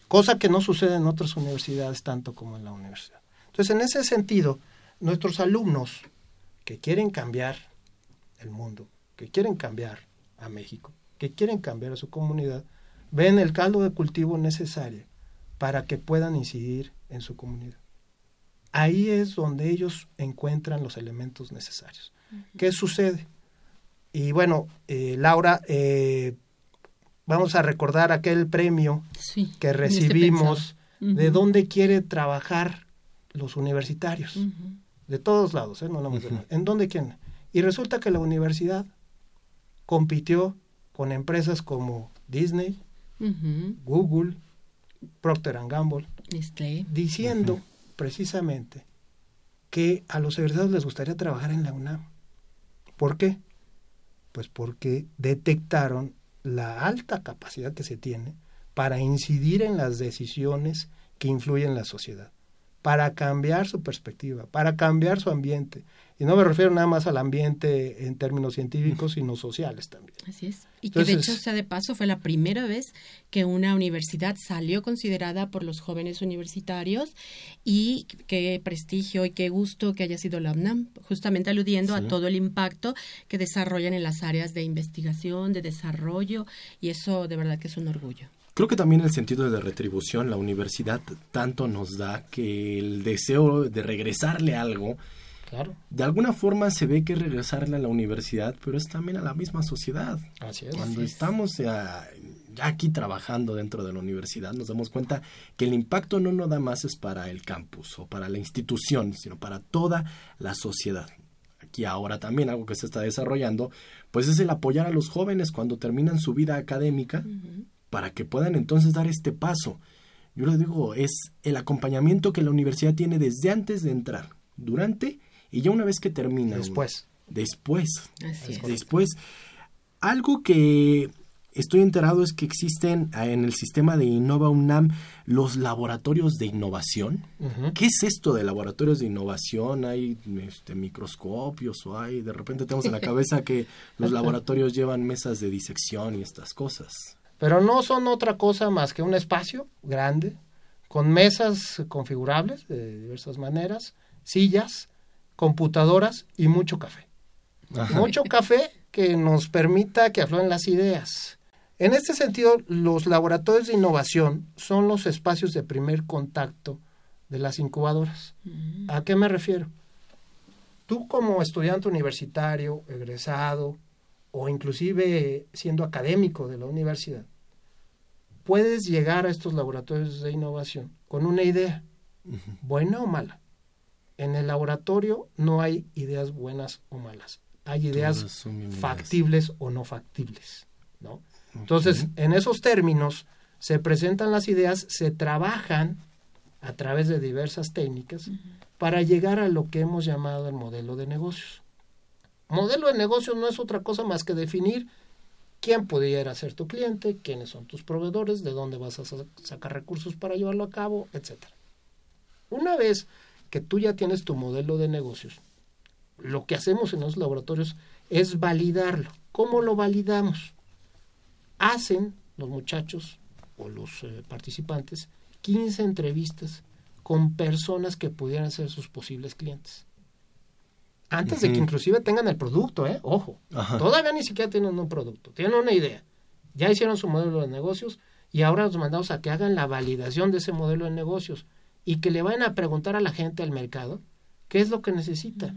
cosa que no sucede en otras universidades tanto como en la universidad. Entonces, en ese sentido, nuestros alumnos que quieren cambiar el mundo, que quieren cambiar a México, que quieren cambiar a su comunidad, ven el caldo de cultivo necesario para que puedan incidir en su comunidad. Ahí es donde ellos encuentran los elementos necesarios. ¿Qué sucede? Y bueno, eh, Laura, eh, vamos a recordar aquel premio que este recibimos, de dónde quiere trabajar los universitarios, de todos lados, ¿eh? no en dónde quieren. Y resulta que la universidad compitió con empresas como Disney, Google, Procter Gamble, diciendo precisamente que a los egresados les gustaría trabajar en la UNAM. ¿Por qué? Pues porque detectaron la alta capacidad que se tiene para incidir en las decisiones que influyen en la sociedad, para cambiar su perspectiva, para cambiar su ambiente. Y no me refiero nada más al ambiente en términos científicos, sino sociales también. Así es. Y que de hecho, sea de paso, fue la primera vez que una universidad salió considerada por los jóvenes universitarios y qué prestigio y qué gusto que haya sido la UNAM, justamente aludiendo a todo el impacto que desarrollan en las áreas de investigación, de desarrollo, y eso de verdad que es un orgullo. Creo que también el sentido de retribución, la universidad tanto nos da que el deseo de regresarle algo, claro. de alguna forma se ve que regresarle a la universidad, pero es también a la misma sociedad. Así es. Cuando estamos ya, aquí trabajando dentro de la universidad, nos damos cuenta que el impacto no nada más es para el campus o para la institución, sino para toda la sociedad aquí ahora también algo que se está desarrollando, pues es el apoyar a los jóvenes cuando terminan su vida académica, para que puedan entonces dar este paso. Yo les digo, es el acompañamiento que la universidad tiene desde antes de entrar, durante y ya una vez que termina. Después. Después. Después. Algo que estoy enterado es que existen ah, en el sistema de Innova UNAM los laboratorios de innovación. ¿Qué es esto de laboratorios de innovación? Hay este, microscopios o hay, de repente tenemos en la cabeza que los [LAUGHS] laboratorios llevan mesas de disección y estas cosas pero no son otra cosa más que un espacio grande con mesas configurables de diversas maneras, sillas, computadoras y mucho café. Mucho café que nos permita que afloren las ideas. En este sentido, los laboratorios de innovación son los espacios de primer contacto de las incubadoras. Mm. ¿A qué me refiero? Tú como estudiante universitario, egresado, o inclusive siendo académico de la universidad, puedes llegar a estos laboratorios de innovación con una idea, buena o mala. En el laboratorio no hay ideas buenas o malas, hay ideas factibles o no factibles, ¿no? Entonces, en esos términos se presentan las ideas, se trabajan a través de diversas técnicas para llegar a lo que hemos llamado el modelo de negocios. Modelo de negocio no es otra cosa más que definir quién pudiera ser tu cliente, quiénes son tus proveedores, de dónde vas a sacar recursos para llevarlo a cabo, etcétera. Una vez que tú ya tienes tu modelo de negocios, lo que hacemos en los laboratorios es validarlo. ¿Cómo lo validamos? Hacen los muchachos o los eh, participantes 15 entrevistas con personas que pudieran ser sus posibles clientes. Antes de que inclusive tengan el producto, ¿eh? Ojo, todavía ni siquiera tienen un producto, tienen una idea. Ya hicieron su modelo de negocios y ahora los mandamos a que hagan la validación de ese modelo de negocios y que le vayan a preguntar a la gente al mercado qué es lo que necesita,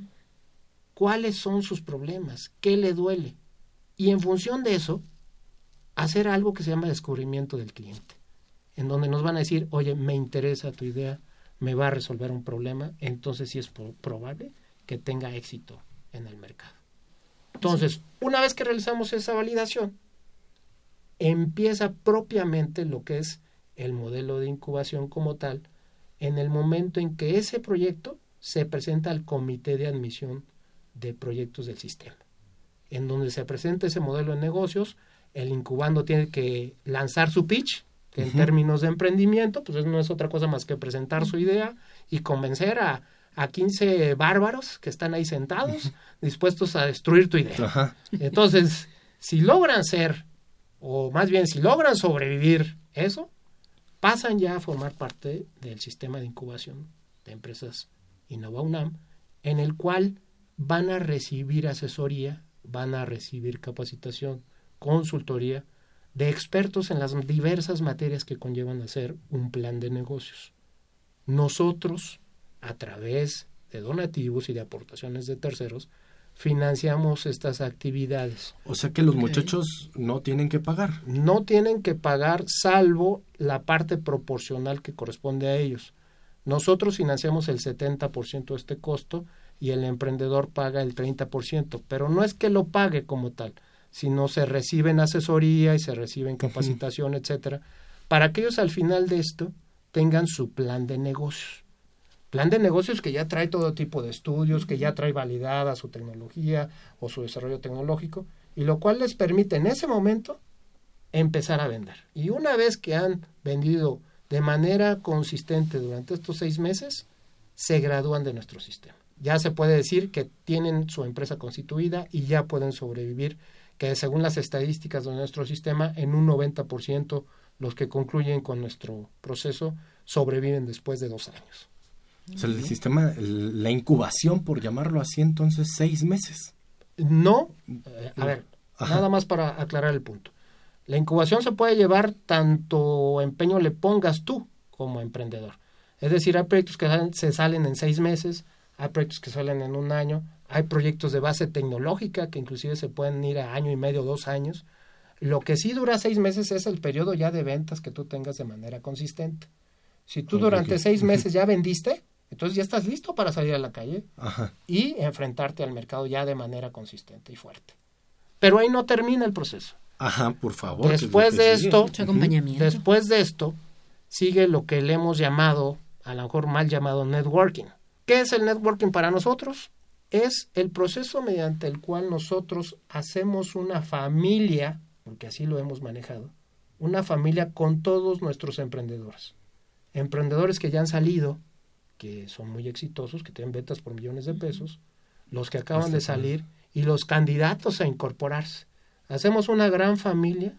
cuáles son sus problemas, qué le duele. Y en función de eso, hacer algo que se llama descubrimiento del cliente, en donde nos van a decir, oye, me interesa tu idea, me va a resolver un problema, entonces sí es probable que tenga éxito en el mercado. Entonces, una vez que realizamos esa validación, empieza propiamente lo que es el modelo de incubación como tal, en el momento en que ese proyecto se presenta al comité de admisión de proyectos del sistema. En donde se presenta ese modelo de negocios, el incubando tiene que lanzar su pitch, que en términos de emprendimiento, pues no es otra cosa más que presentar su idea y convencer a, a 15 bárbaros que están ahí sentados, dispuestos a destruir tu idea. Entonces, si logran ser, o más bien si logran sobrevivir eso, pasan ya a formar parte del sistema de incubación de empresas Innova UNAM, en el cual van a recibir asesoría, van a recibir capacitación, consultoría de expertos en las diversas materias que conllevan hacer un plan de negocios. Nosotros, a través de donativos y de aportaciones de terceros, financiamos estas actividades. O sea que los muchachos no tienen que pagar. No tienen que pagar salvo la parte proporcional que corresponde a ellos. Nosotros financiamos el 70% de este costo y el emprendedor paga el 30%, pero no es que lo pague como tal, sino se reciben asesoría y se reciben capacitación, etcétera, para que ellos al final de esto tengan su plan de negocios. Plan de negocios que ya trae todo tipo de estudios, que ya trae validada su tecnología o su desarrollo tecnológico, y lo cual les permite en ese momento empezar a vender. Y una vez que han vendido de manera consistente durante estos seis meses, se gradúan de nuestro sistema. Ya se puede decir que tienen su empresa constituida y ya pueden sobrevivir, que según las estadísticas de nuestro sistema, en un 90% los que concluyen con nuestro proceso sobreviven después de dos años. O sea, el sistema, la incubación, por llamarlo así, entonces seis meses. No, eh, a ver, nada más para aclarar el punto. La incubación se puede llevar tanto empeño le pongas tú como emprendedor. Es decir, hay proyectos que se salen en seis meses, hay proyectos que salen en un año, hay proyectos de base tecnológica que inclusive se pueden ir a año y medio, dos años. Lo que sí dura seis meses es el periodo ya de ventas que tú tengas de manera consistente. Si tú durante seis meses ya vendiste, entonces ya estás listo para salir a la calle y enfrentarte al mercado ya de manera consistente y fuerte. Pero ahí no termina el proceso. Ajá, por favor. Después de esto, después de esto, sigue lo que le hemos llamado, a lo mejor mal llamado networking. ¿Qué es el networking para nosotros? Es el proceso mediante el cual nosotros hacemos una familia, porque así lo hemos manejado, una familia con todos nuestros emprendedores. Emprendedores que ya han salido, que son muy exitosos, que tienen ventas por millones de pesos, los que acaban de salir y los candidatos a incorporarse. Hacemos una gran familia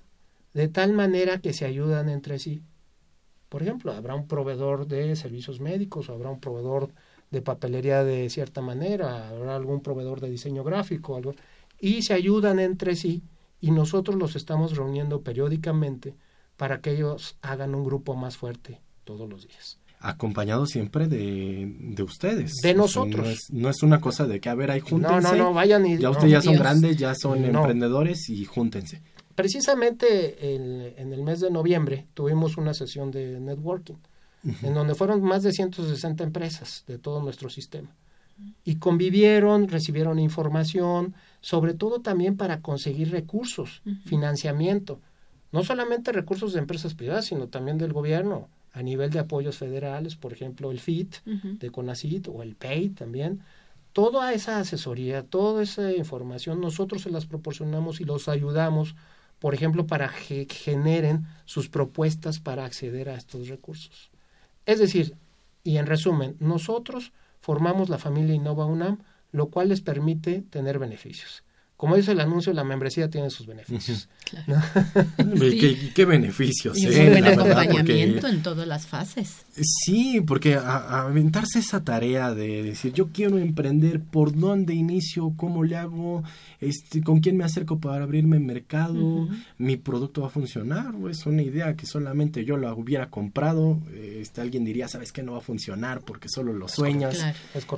de tal manera que se ayudan entre sí. Por ejemplo, habrá un proveedor de servicios médicos, o habrá un proveedor de papelería de cierta manera, habrá algún proveedor de diseño gráfico, algo, y se ayudan entre sí y nosotros los estamos reuniendo periódicamente para que ellos hagan un grupo más fuerte todos los días acompañado siempre de, de ustedes. De nosotros. no, es, una cosa de que, a ver, ahí júntense. No, no, no, vayan y... Ya ustedes ya son grandes, ya son emprendedores y júntense. Precisamente en el mes de noviembre tuvimos una sesión de networking, en donde fueron más de 160 empresas de todo nuestro sistema. Y convivieron, recibieron información, sobre todo también para conseguir recursos, financiamiento. No solamente recursos de empresas privadas, sino también del gobierno a nivel de apoyos federales, por ejemplo, el FIT de CONACIT o el PEI también, toda esa asesoría, toda esa información, nosotros se las proporcionamos y los ayudamos, por ejemplo, para que generen sus propuestas para acceder a estos recursos. Es decir, y en resumen, nosotros formamos la familia Innova UNAM, lo cual les permite tener beneficios como dice el anuncio, la membresía tiene sus beneficios. Claro. [LAUGHS] ¿Qué, beneficios? Y un eh, buen acompañamiento en todas las fases. Sí, porque aventarse esa tarea de decir, yo quiero emprender, ¿por dónde inicio? ¿Cómo le hago? Este, ¿Con quién me acerco para abrirme mercado? ¿Mi producto va a funcionar? ¿O es una idea que solamente yo lo hubiera comprado? Este, alguien diría, ¿sabes qué? No va a funcionar porque solo lo sueñas.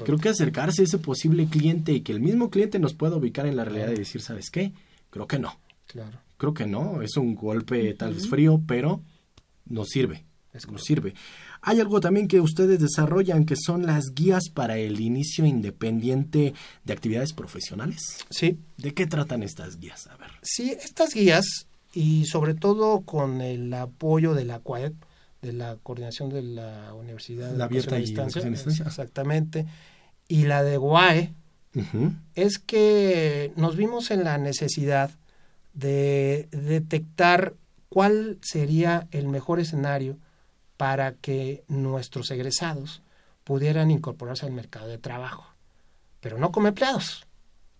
Creo que acercarse a ese posible cliente y que el mismo cliente nos pueda ubicar en la realidad y decir, ¿sabes qué? Creo que no. Claro. Creo que no. Es un golpe tal vez frío, pero nos sirve. nos sirve. Hay algo también que ustedes desarrollan que son las guías para el inicio independiente de actividades profesionales. Sí. ¿De qué tratan estas guías? A ver. Sí, estas guías y sobre todo con el apoyo de la CUAED, de la coordinación de la Universidad la abierta y distancia, exactamente, y la de UAE, es que nos vimos en la necesidad de detectar cuál sería el mejor escenario para que nuestros egresados pudieran incorporarse al mercado de trabajo, pero no como empleados,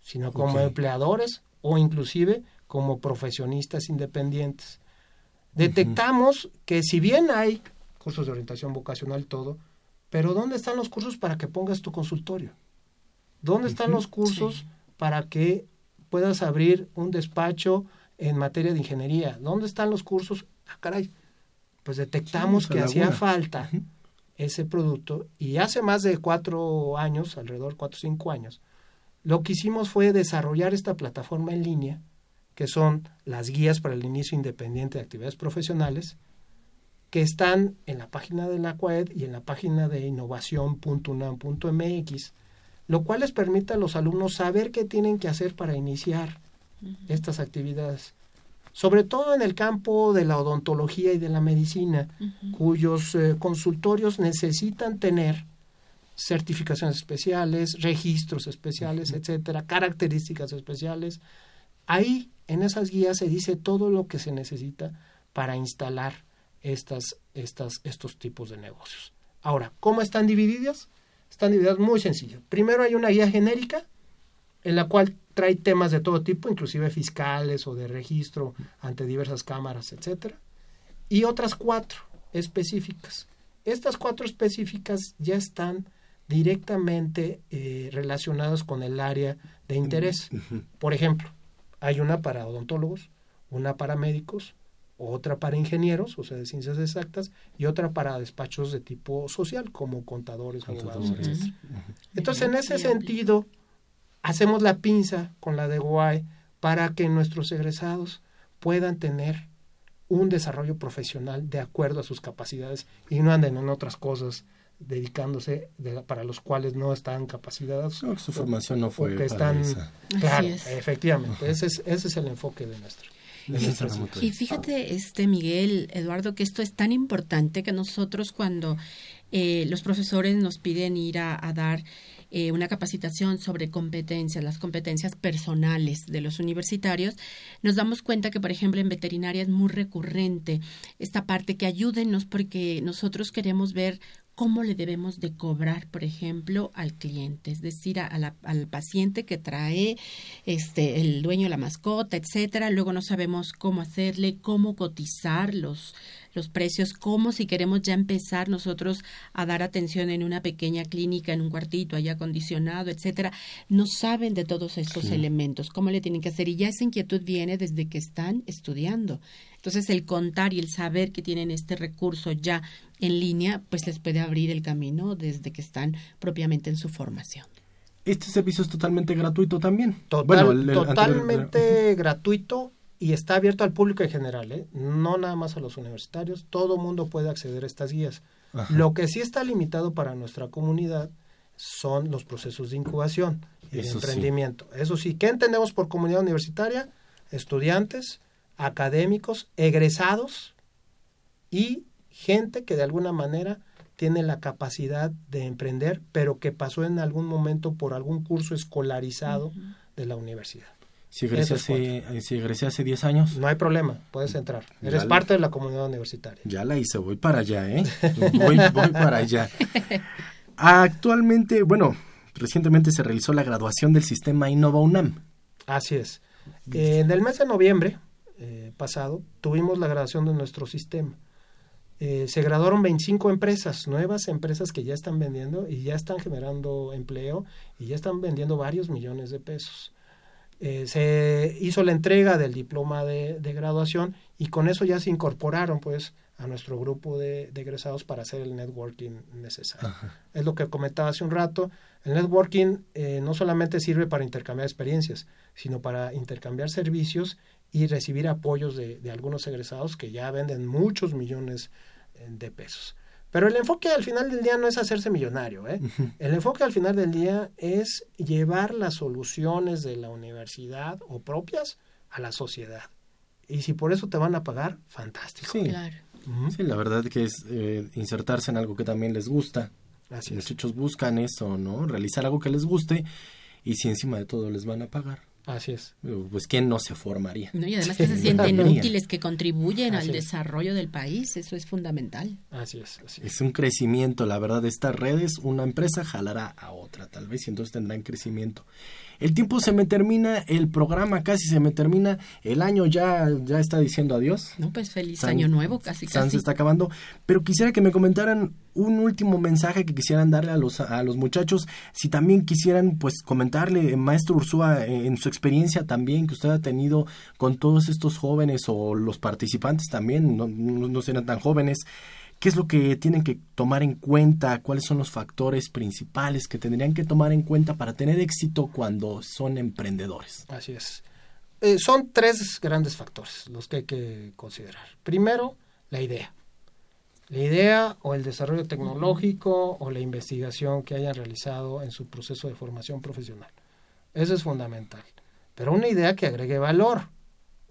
sino como empleadores o inclusive como profesionistas independientes. Detectamos que si bien hay cursos de orientación vocacional todo, pero ¿dónde están los cursos para que pongas tu consultorio? ¿Dónde están los cursos para que puedas abrir un despacho en materia de ingeniería? ¿Dónde están los cursos? Ah, caray, pues detectamos que hacía falta ese producto y hace más de cuatro años, alrededor de cuatro o cinco años, lo que hicimos fue desarrollar esta plataforma en línea, que son las guías para el inicio independiente de actividades profesionales, que están en la página de la CUAED y en la página de innovación.unam.mx, lo cual les permite a los alumnos saber qué tienen que hacer para iniciar estas actividades, sobre todo en el campo de la odontología y de la medicina, cuyos eh, consultorios necesitan tener certificaciones especiales, registros especiales, etcétera, características especiales. Ahí en esas guías se dice todo lo que se necesita para instalar estas, estas, estos tipos de negocios. Ahora, ¿cómo están divididas? Están divididas muy sencillo. Primero hay una guía genérica en la cual trae temas de todo tipo, inclusive fiscales o de registro ante diversas cámaras, etcétera, y otras cuatro específicas. Estas cuatro específicas ya están directamente eh, relacionadas con el área de interés. Por ejemplo, hay una para odontólogos, una para médicos, otra para ingenieros, o sea, de ciencias exactas, y otra para despachos de tipo social, como contadores, abogados, etc. Entonces, en ese sentido, hacemos la pinza con la de Guay para que nuestros egresados puedan tener un desarrollo profesional de acuerdo a sus capacidades y no anden en otras cosas dedicándose para los cuales no están capacitados. su formación no fue para están, Claro, efectivamente, ese es, ese es el enfoque de nuestro. Y fíjate, este Miguel, Eduardo, que esto es tan importante que nosotros cuando eh, los profesores nos piden ir a, dar eh, una capacitación sobre competencias, las competencias personales de los universitarios, nos damos cuenta que, por ejemplo, en veterinaria es muy recurrente esta parte que ayúdenos porque nosotros queremos ver cómo le debemos de cobrar, por ejemplo, al cliente, es decir, al paciente que trae este el dueño de la mascota, etcétera. Luego no sabemos cómo hacerle, cómo cotizar los los precios, cómo si queremos ya empezar nosotros a dar atención en una pequeña clínica, en un cuartito allá acondicionado, etcétera, no saben de todos estos elementos, cómo le tienen que hacer y ya esa inquietud viene desde que están estudiando. Entonces el contar y el saber que tienen este recurso ya en línea, pues les puede abrir el camino desde que están propiamente en su formación. Este servicio es totalmente gratuito también. totalmente gratuito y está abierto al público en general, ¿eh? no nada más a los universitarios. Todo mundo puede acceder a estas guías. Lo que sí está limitado para nuestra comunidad son los procesos de incubación y de emprendimiento. Eso sí, ¿qué entendemos por comunidad universitaria? Estudiantes, académicos, egresados y gente que de alguna manera tiene la capacidad de emprender, pero que pasó en algún momento por algún curso escolarizado de la universidad. Si egresé, hace, si egresé hace 10 años. No hay problema, puedes entrar. Eres parte de la comunidad universitaria. Ya la hice, voy para allá, ¿eh? [LAUGHS] voy, voy para allá. [LAUGHS] Actualmente, bueno, recientemente se realizó la graduación del sistema Innova UNAM. Así es. en el mes de noviembre eh, pasado tuvimos la graduación de nuestro sistema. Eh, se graduaron 25 empresas, nuevas empresas que ya están vendiendo y ya están generando empleo y ya están vendiendo varios millones de pesos. Eh, se hizo la entrega del diploma de, graduación y con eso ya se incorporaron pues a nuestro grupo de, egresados para hacer el networking necesario. Es lo que comentaba hace un rato. El networking eh, no solamente sirve para intercambiar experiencias, sino para intercambiar servicios y recibir apoyos de, de algunos egresados que ya venden muchos millones eh, de pesos. Pero el enfoque al final del día no es hacerse millonario. ¿eh? El enfoque al final del día es llevar las soluciones de la universidad o propias a la sociedad. Y si por eso te van a pagar, fantástico. Sí, claro. sí la verdad que es eh, insertarse en algo que también les gusta. Así Los muchachos buscan eso, ¿no? Realizar algo que les guste y si encima de todo les van a pagar. Así es. Pues quién no se formaría. y además [LAUGHS] que se sienten útiles, que contribuyen al desarrollo del país, eso es fundamental. Así es, así es. Es un crecimiento, la verdad, de estas redes, una empresa jalará a otra, tal vez, y entonces tendrán crecimiento. El tiempo se me termina, el programa casi se me termina, el año ya, ya está diciendo adiós. No, pues feliz año nuevo, casi casi. se está acabando, pero quisiera que me comentaran un último mensaje que quisieran darle a los, a los muchachos, si también quisieran pues comentarle, eh, maestro Ursúa, eh, en su experiencia también que usted ha tenido con todos estos jóvenes o los participantes también, no, no, no serán tan jóvenes, ¿Qué es lo que tienen que tomar en cuenta? ¿Cuáles son los factores principales que tendrían que tomar en cuenta para tener éxito cuando son emprendedores? Así es. Eh, son tres grandes factores los que hay que considerar. Primero, la idea. La idea o el desarrollo tecnológico o la investigación que hayan realizado en su proceso de formación profesional. Eso es fundamental. Pero una idea que agregue valor.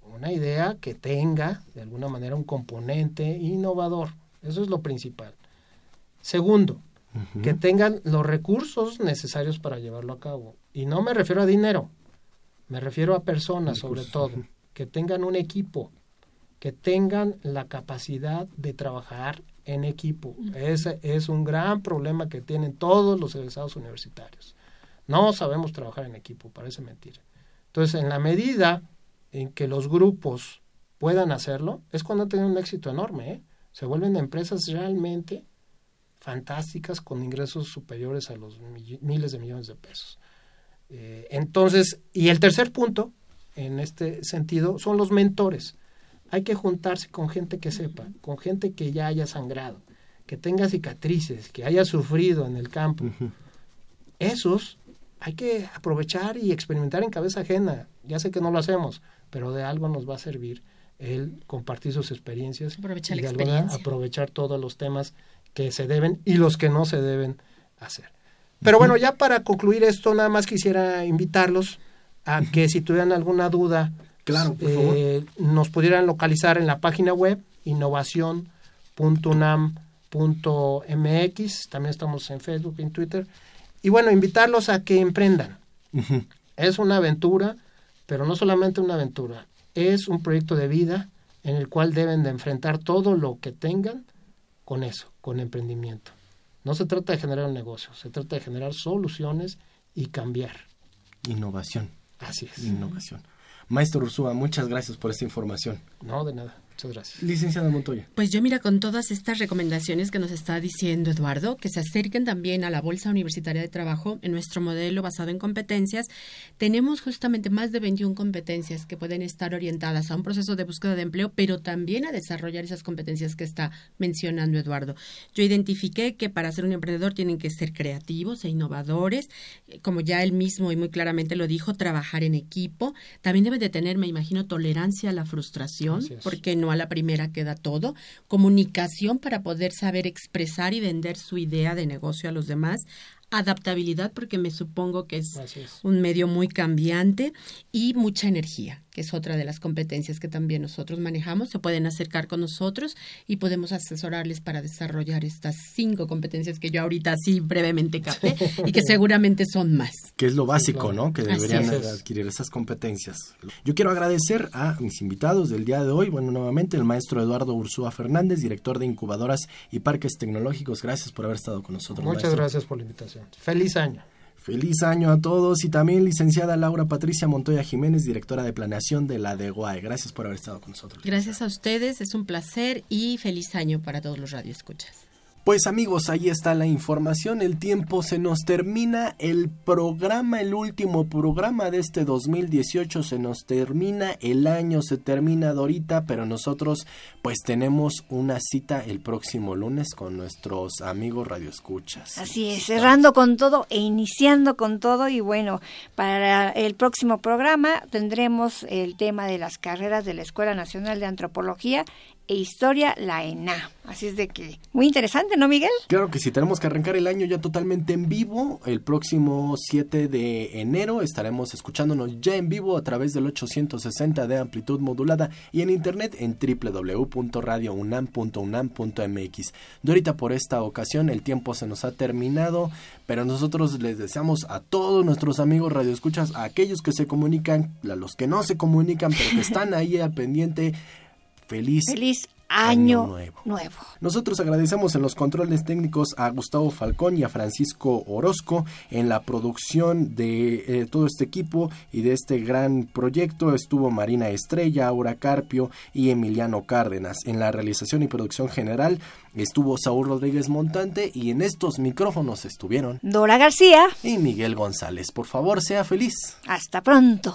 Una idea que tenga, de alguna manera, un componente innovador eso es lo principal. Segundo, que tengan los recursos necesarios para llevarlo a cabo. Y no me refiero a dinero, me refiero a personas sobre todo, que tengan un equipo, que tengan la capacidad de trabajar en equipo. Ese es un gran problema que tienen todos los egresados universitarios. No sabemos trabajar en equipo, parece mentira. Entonces, en la medida en que los grupos puedan hacerlo, es cuando tienen un éxito enorme. ¿eh? Se vuelven empresas realmente fantásticas con ingresos superiores a los miles de millones de pesos. Eh, entonces, y el tercer punto, en este sentido, son los mentores. Hay que juntarse con gente que sepa, con gente que ya haya sangrado, que tenga cicatrices, que haya sufrido en el campo. Esos hay que aprovechar y experimentar en cabeza ajena. Ya sé que no lo hacemos, pero de algo nos va a servir el compartir sus experiencias aprovechar y de aprovechar todos los temas que se deben y los que no se deben hacer. Pero bueno, ya para concluir esto, nada más quisiera invitarlos a que si tuvieran alguna duda, claro, eh, nos pudieran localizar en la página web innovación.unam.mx, también estamos en Facebook y en Twitter, y bueno, invitarlos a que emprendan. Es una aventura, pero no solamente una aventura, es un proyecto de vida en el cual deben de enfrentar todo lo que tengan con eso, con emprendimiento. No se trata de generar un negocio, se trata de generar soluciones y cambiar. Innovación. Así es. Innovación. Maestro Ursúa, muchas gracias por esta información. No, de nada. Muchas gracias. Licenciada Montoya. Pues yo mira, con todas estas recomendaciones que nos está diciendo Eduardo, que se acerquen también a la Bolsa Universitaria de Trabajo en nuestro modelo basado en competencias, tenemos justamente más de 21 competencias que pueden estar orientadas a un proceso de búsqueda de empleo, pero también a desarrollar esas competencias que está mencionando Eduardo. Yo identifiqué que para ser un emprendedor tienen que ser creativos e innovadores, como ya él mismo y muy claramente lo dijo, trabajar en equipo, también debe de tener, me imagino, tolerancia a la frustración, porque no a la primera queda todo, comunicación para poder saber expresar y vender su idea de negocio a los demás, adaptabilidad, porque me supongo que es, un medio muy cambiante, y mucha energía, que es otra de las competencias que también nosotros manejamos. Se pueden acercar con nosotros y podemos asesorarles para desarrollar estas cinco competencias que yo ahorita sí brevemente capté y que seguramente son más. Que es lo básico, ¿no? Que deberían adquirir esas competencias. Yo quiero agradecer a mis invitados del día de hoy. Bueno, nuevamente el maestro Eduardo Ursúa Fernández, director de incubadoras y parques tecnológicos. Gracias por haber estado con nosotros. Muchas gracias por la invitación. Feliz año. Feliz año a todos y también licenciada Laura Patricia Montoya Jiménez, directora de planeación de la DEGUAE. Gracias por haber estado con nosotros. Gracias a ustedes, es un placer y feliz año para todos los radioescuchas. Pues amigos, ahí está la información, el tiempo se nos termina, el programa, el último programa de este 2018 se nos termina, el año se termina Dorita, pero nosotros pues tenemos una cita el próximo lunes con nuestros amigos radioescuchas. Así es, cerrando con todo e iniciando con todo. Y bueno, para el próximo programa tendremos el tema de las carreras de la Escuela Nacional de Antropología e Historia, la ENA. Así es de que, muy interesante, ¿no, Miguel? Claro que sí, tenemos que arrancar el año ya totalmente en vivo. El próximo 7 de enero estaremos escuchándonos ya en vivo a través del 860 de amplitud modulada y en internet en www.radiounam.unam.mx. De ahorita por esta ocasión el tiempo se nos ha terminado, pero nosotros les deseamos a todos nuestros amigos radioescuchas, a aquellos que se comunican, a los que no se comunican, pero que están ahí al pendiente, feliz, feliz año, nuevo. Nosotros agradecemos en los controles técnicos a Gustavo Falcón y a Francisco Orozco en la producción de eh, todo este equipo y de este gran proyecto estuvo Marina Estrella, Aura Carpio y Emiliano Cárdenas. En la realización y producción general estuvo Saúl Rodríguez Montante y en estos micrófonos estuvieron Dora García y Miguel González. Por favor, sea feliz. Hasta pronto.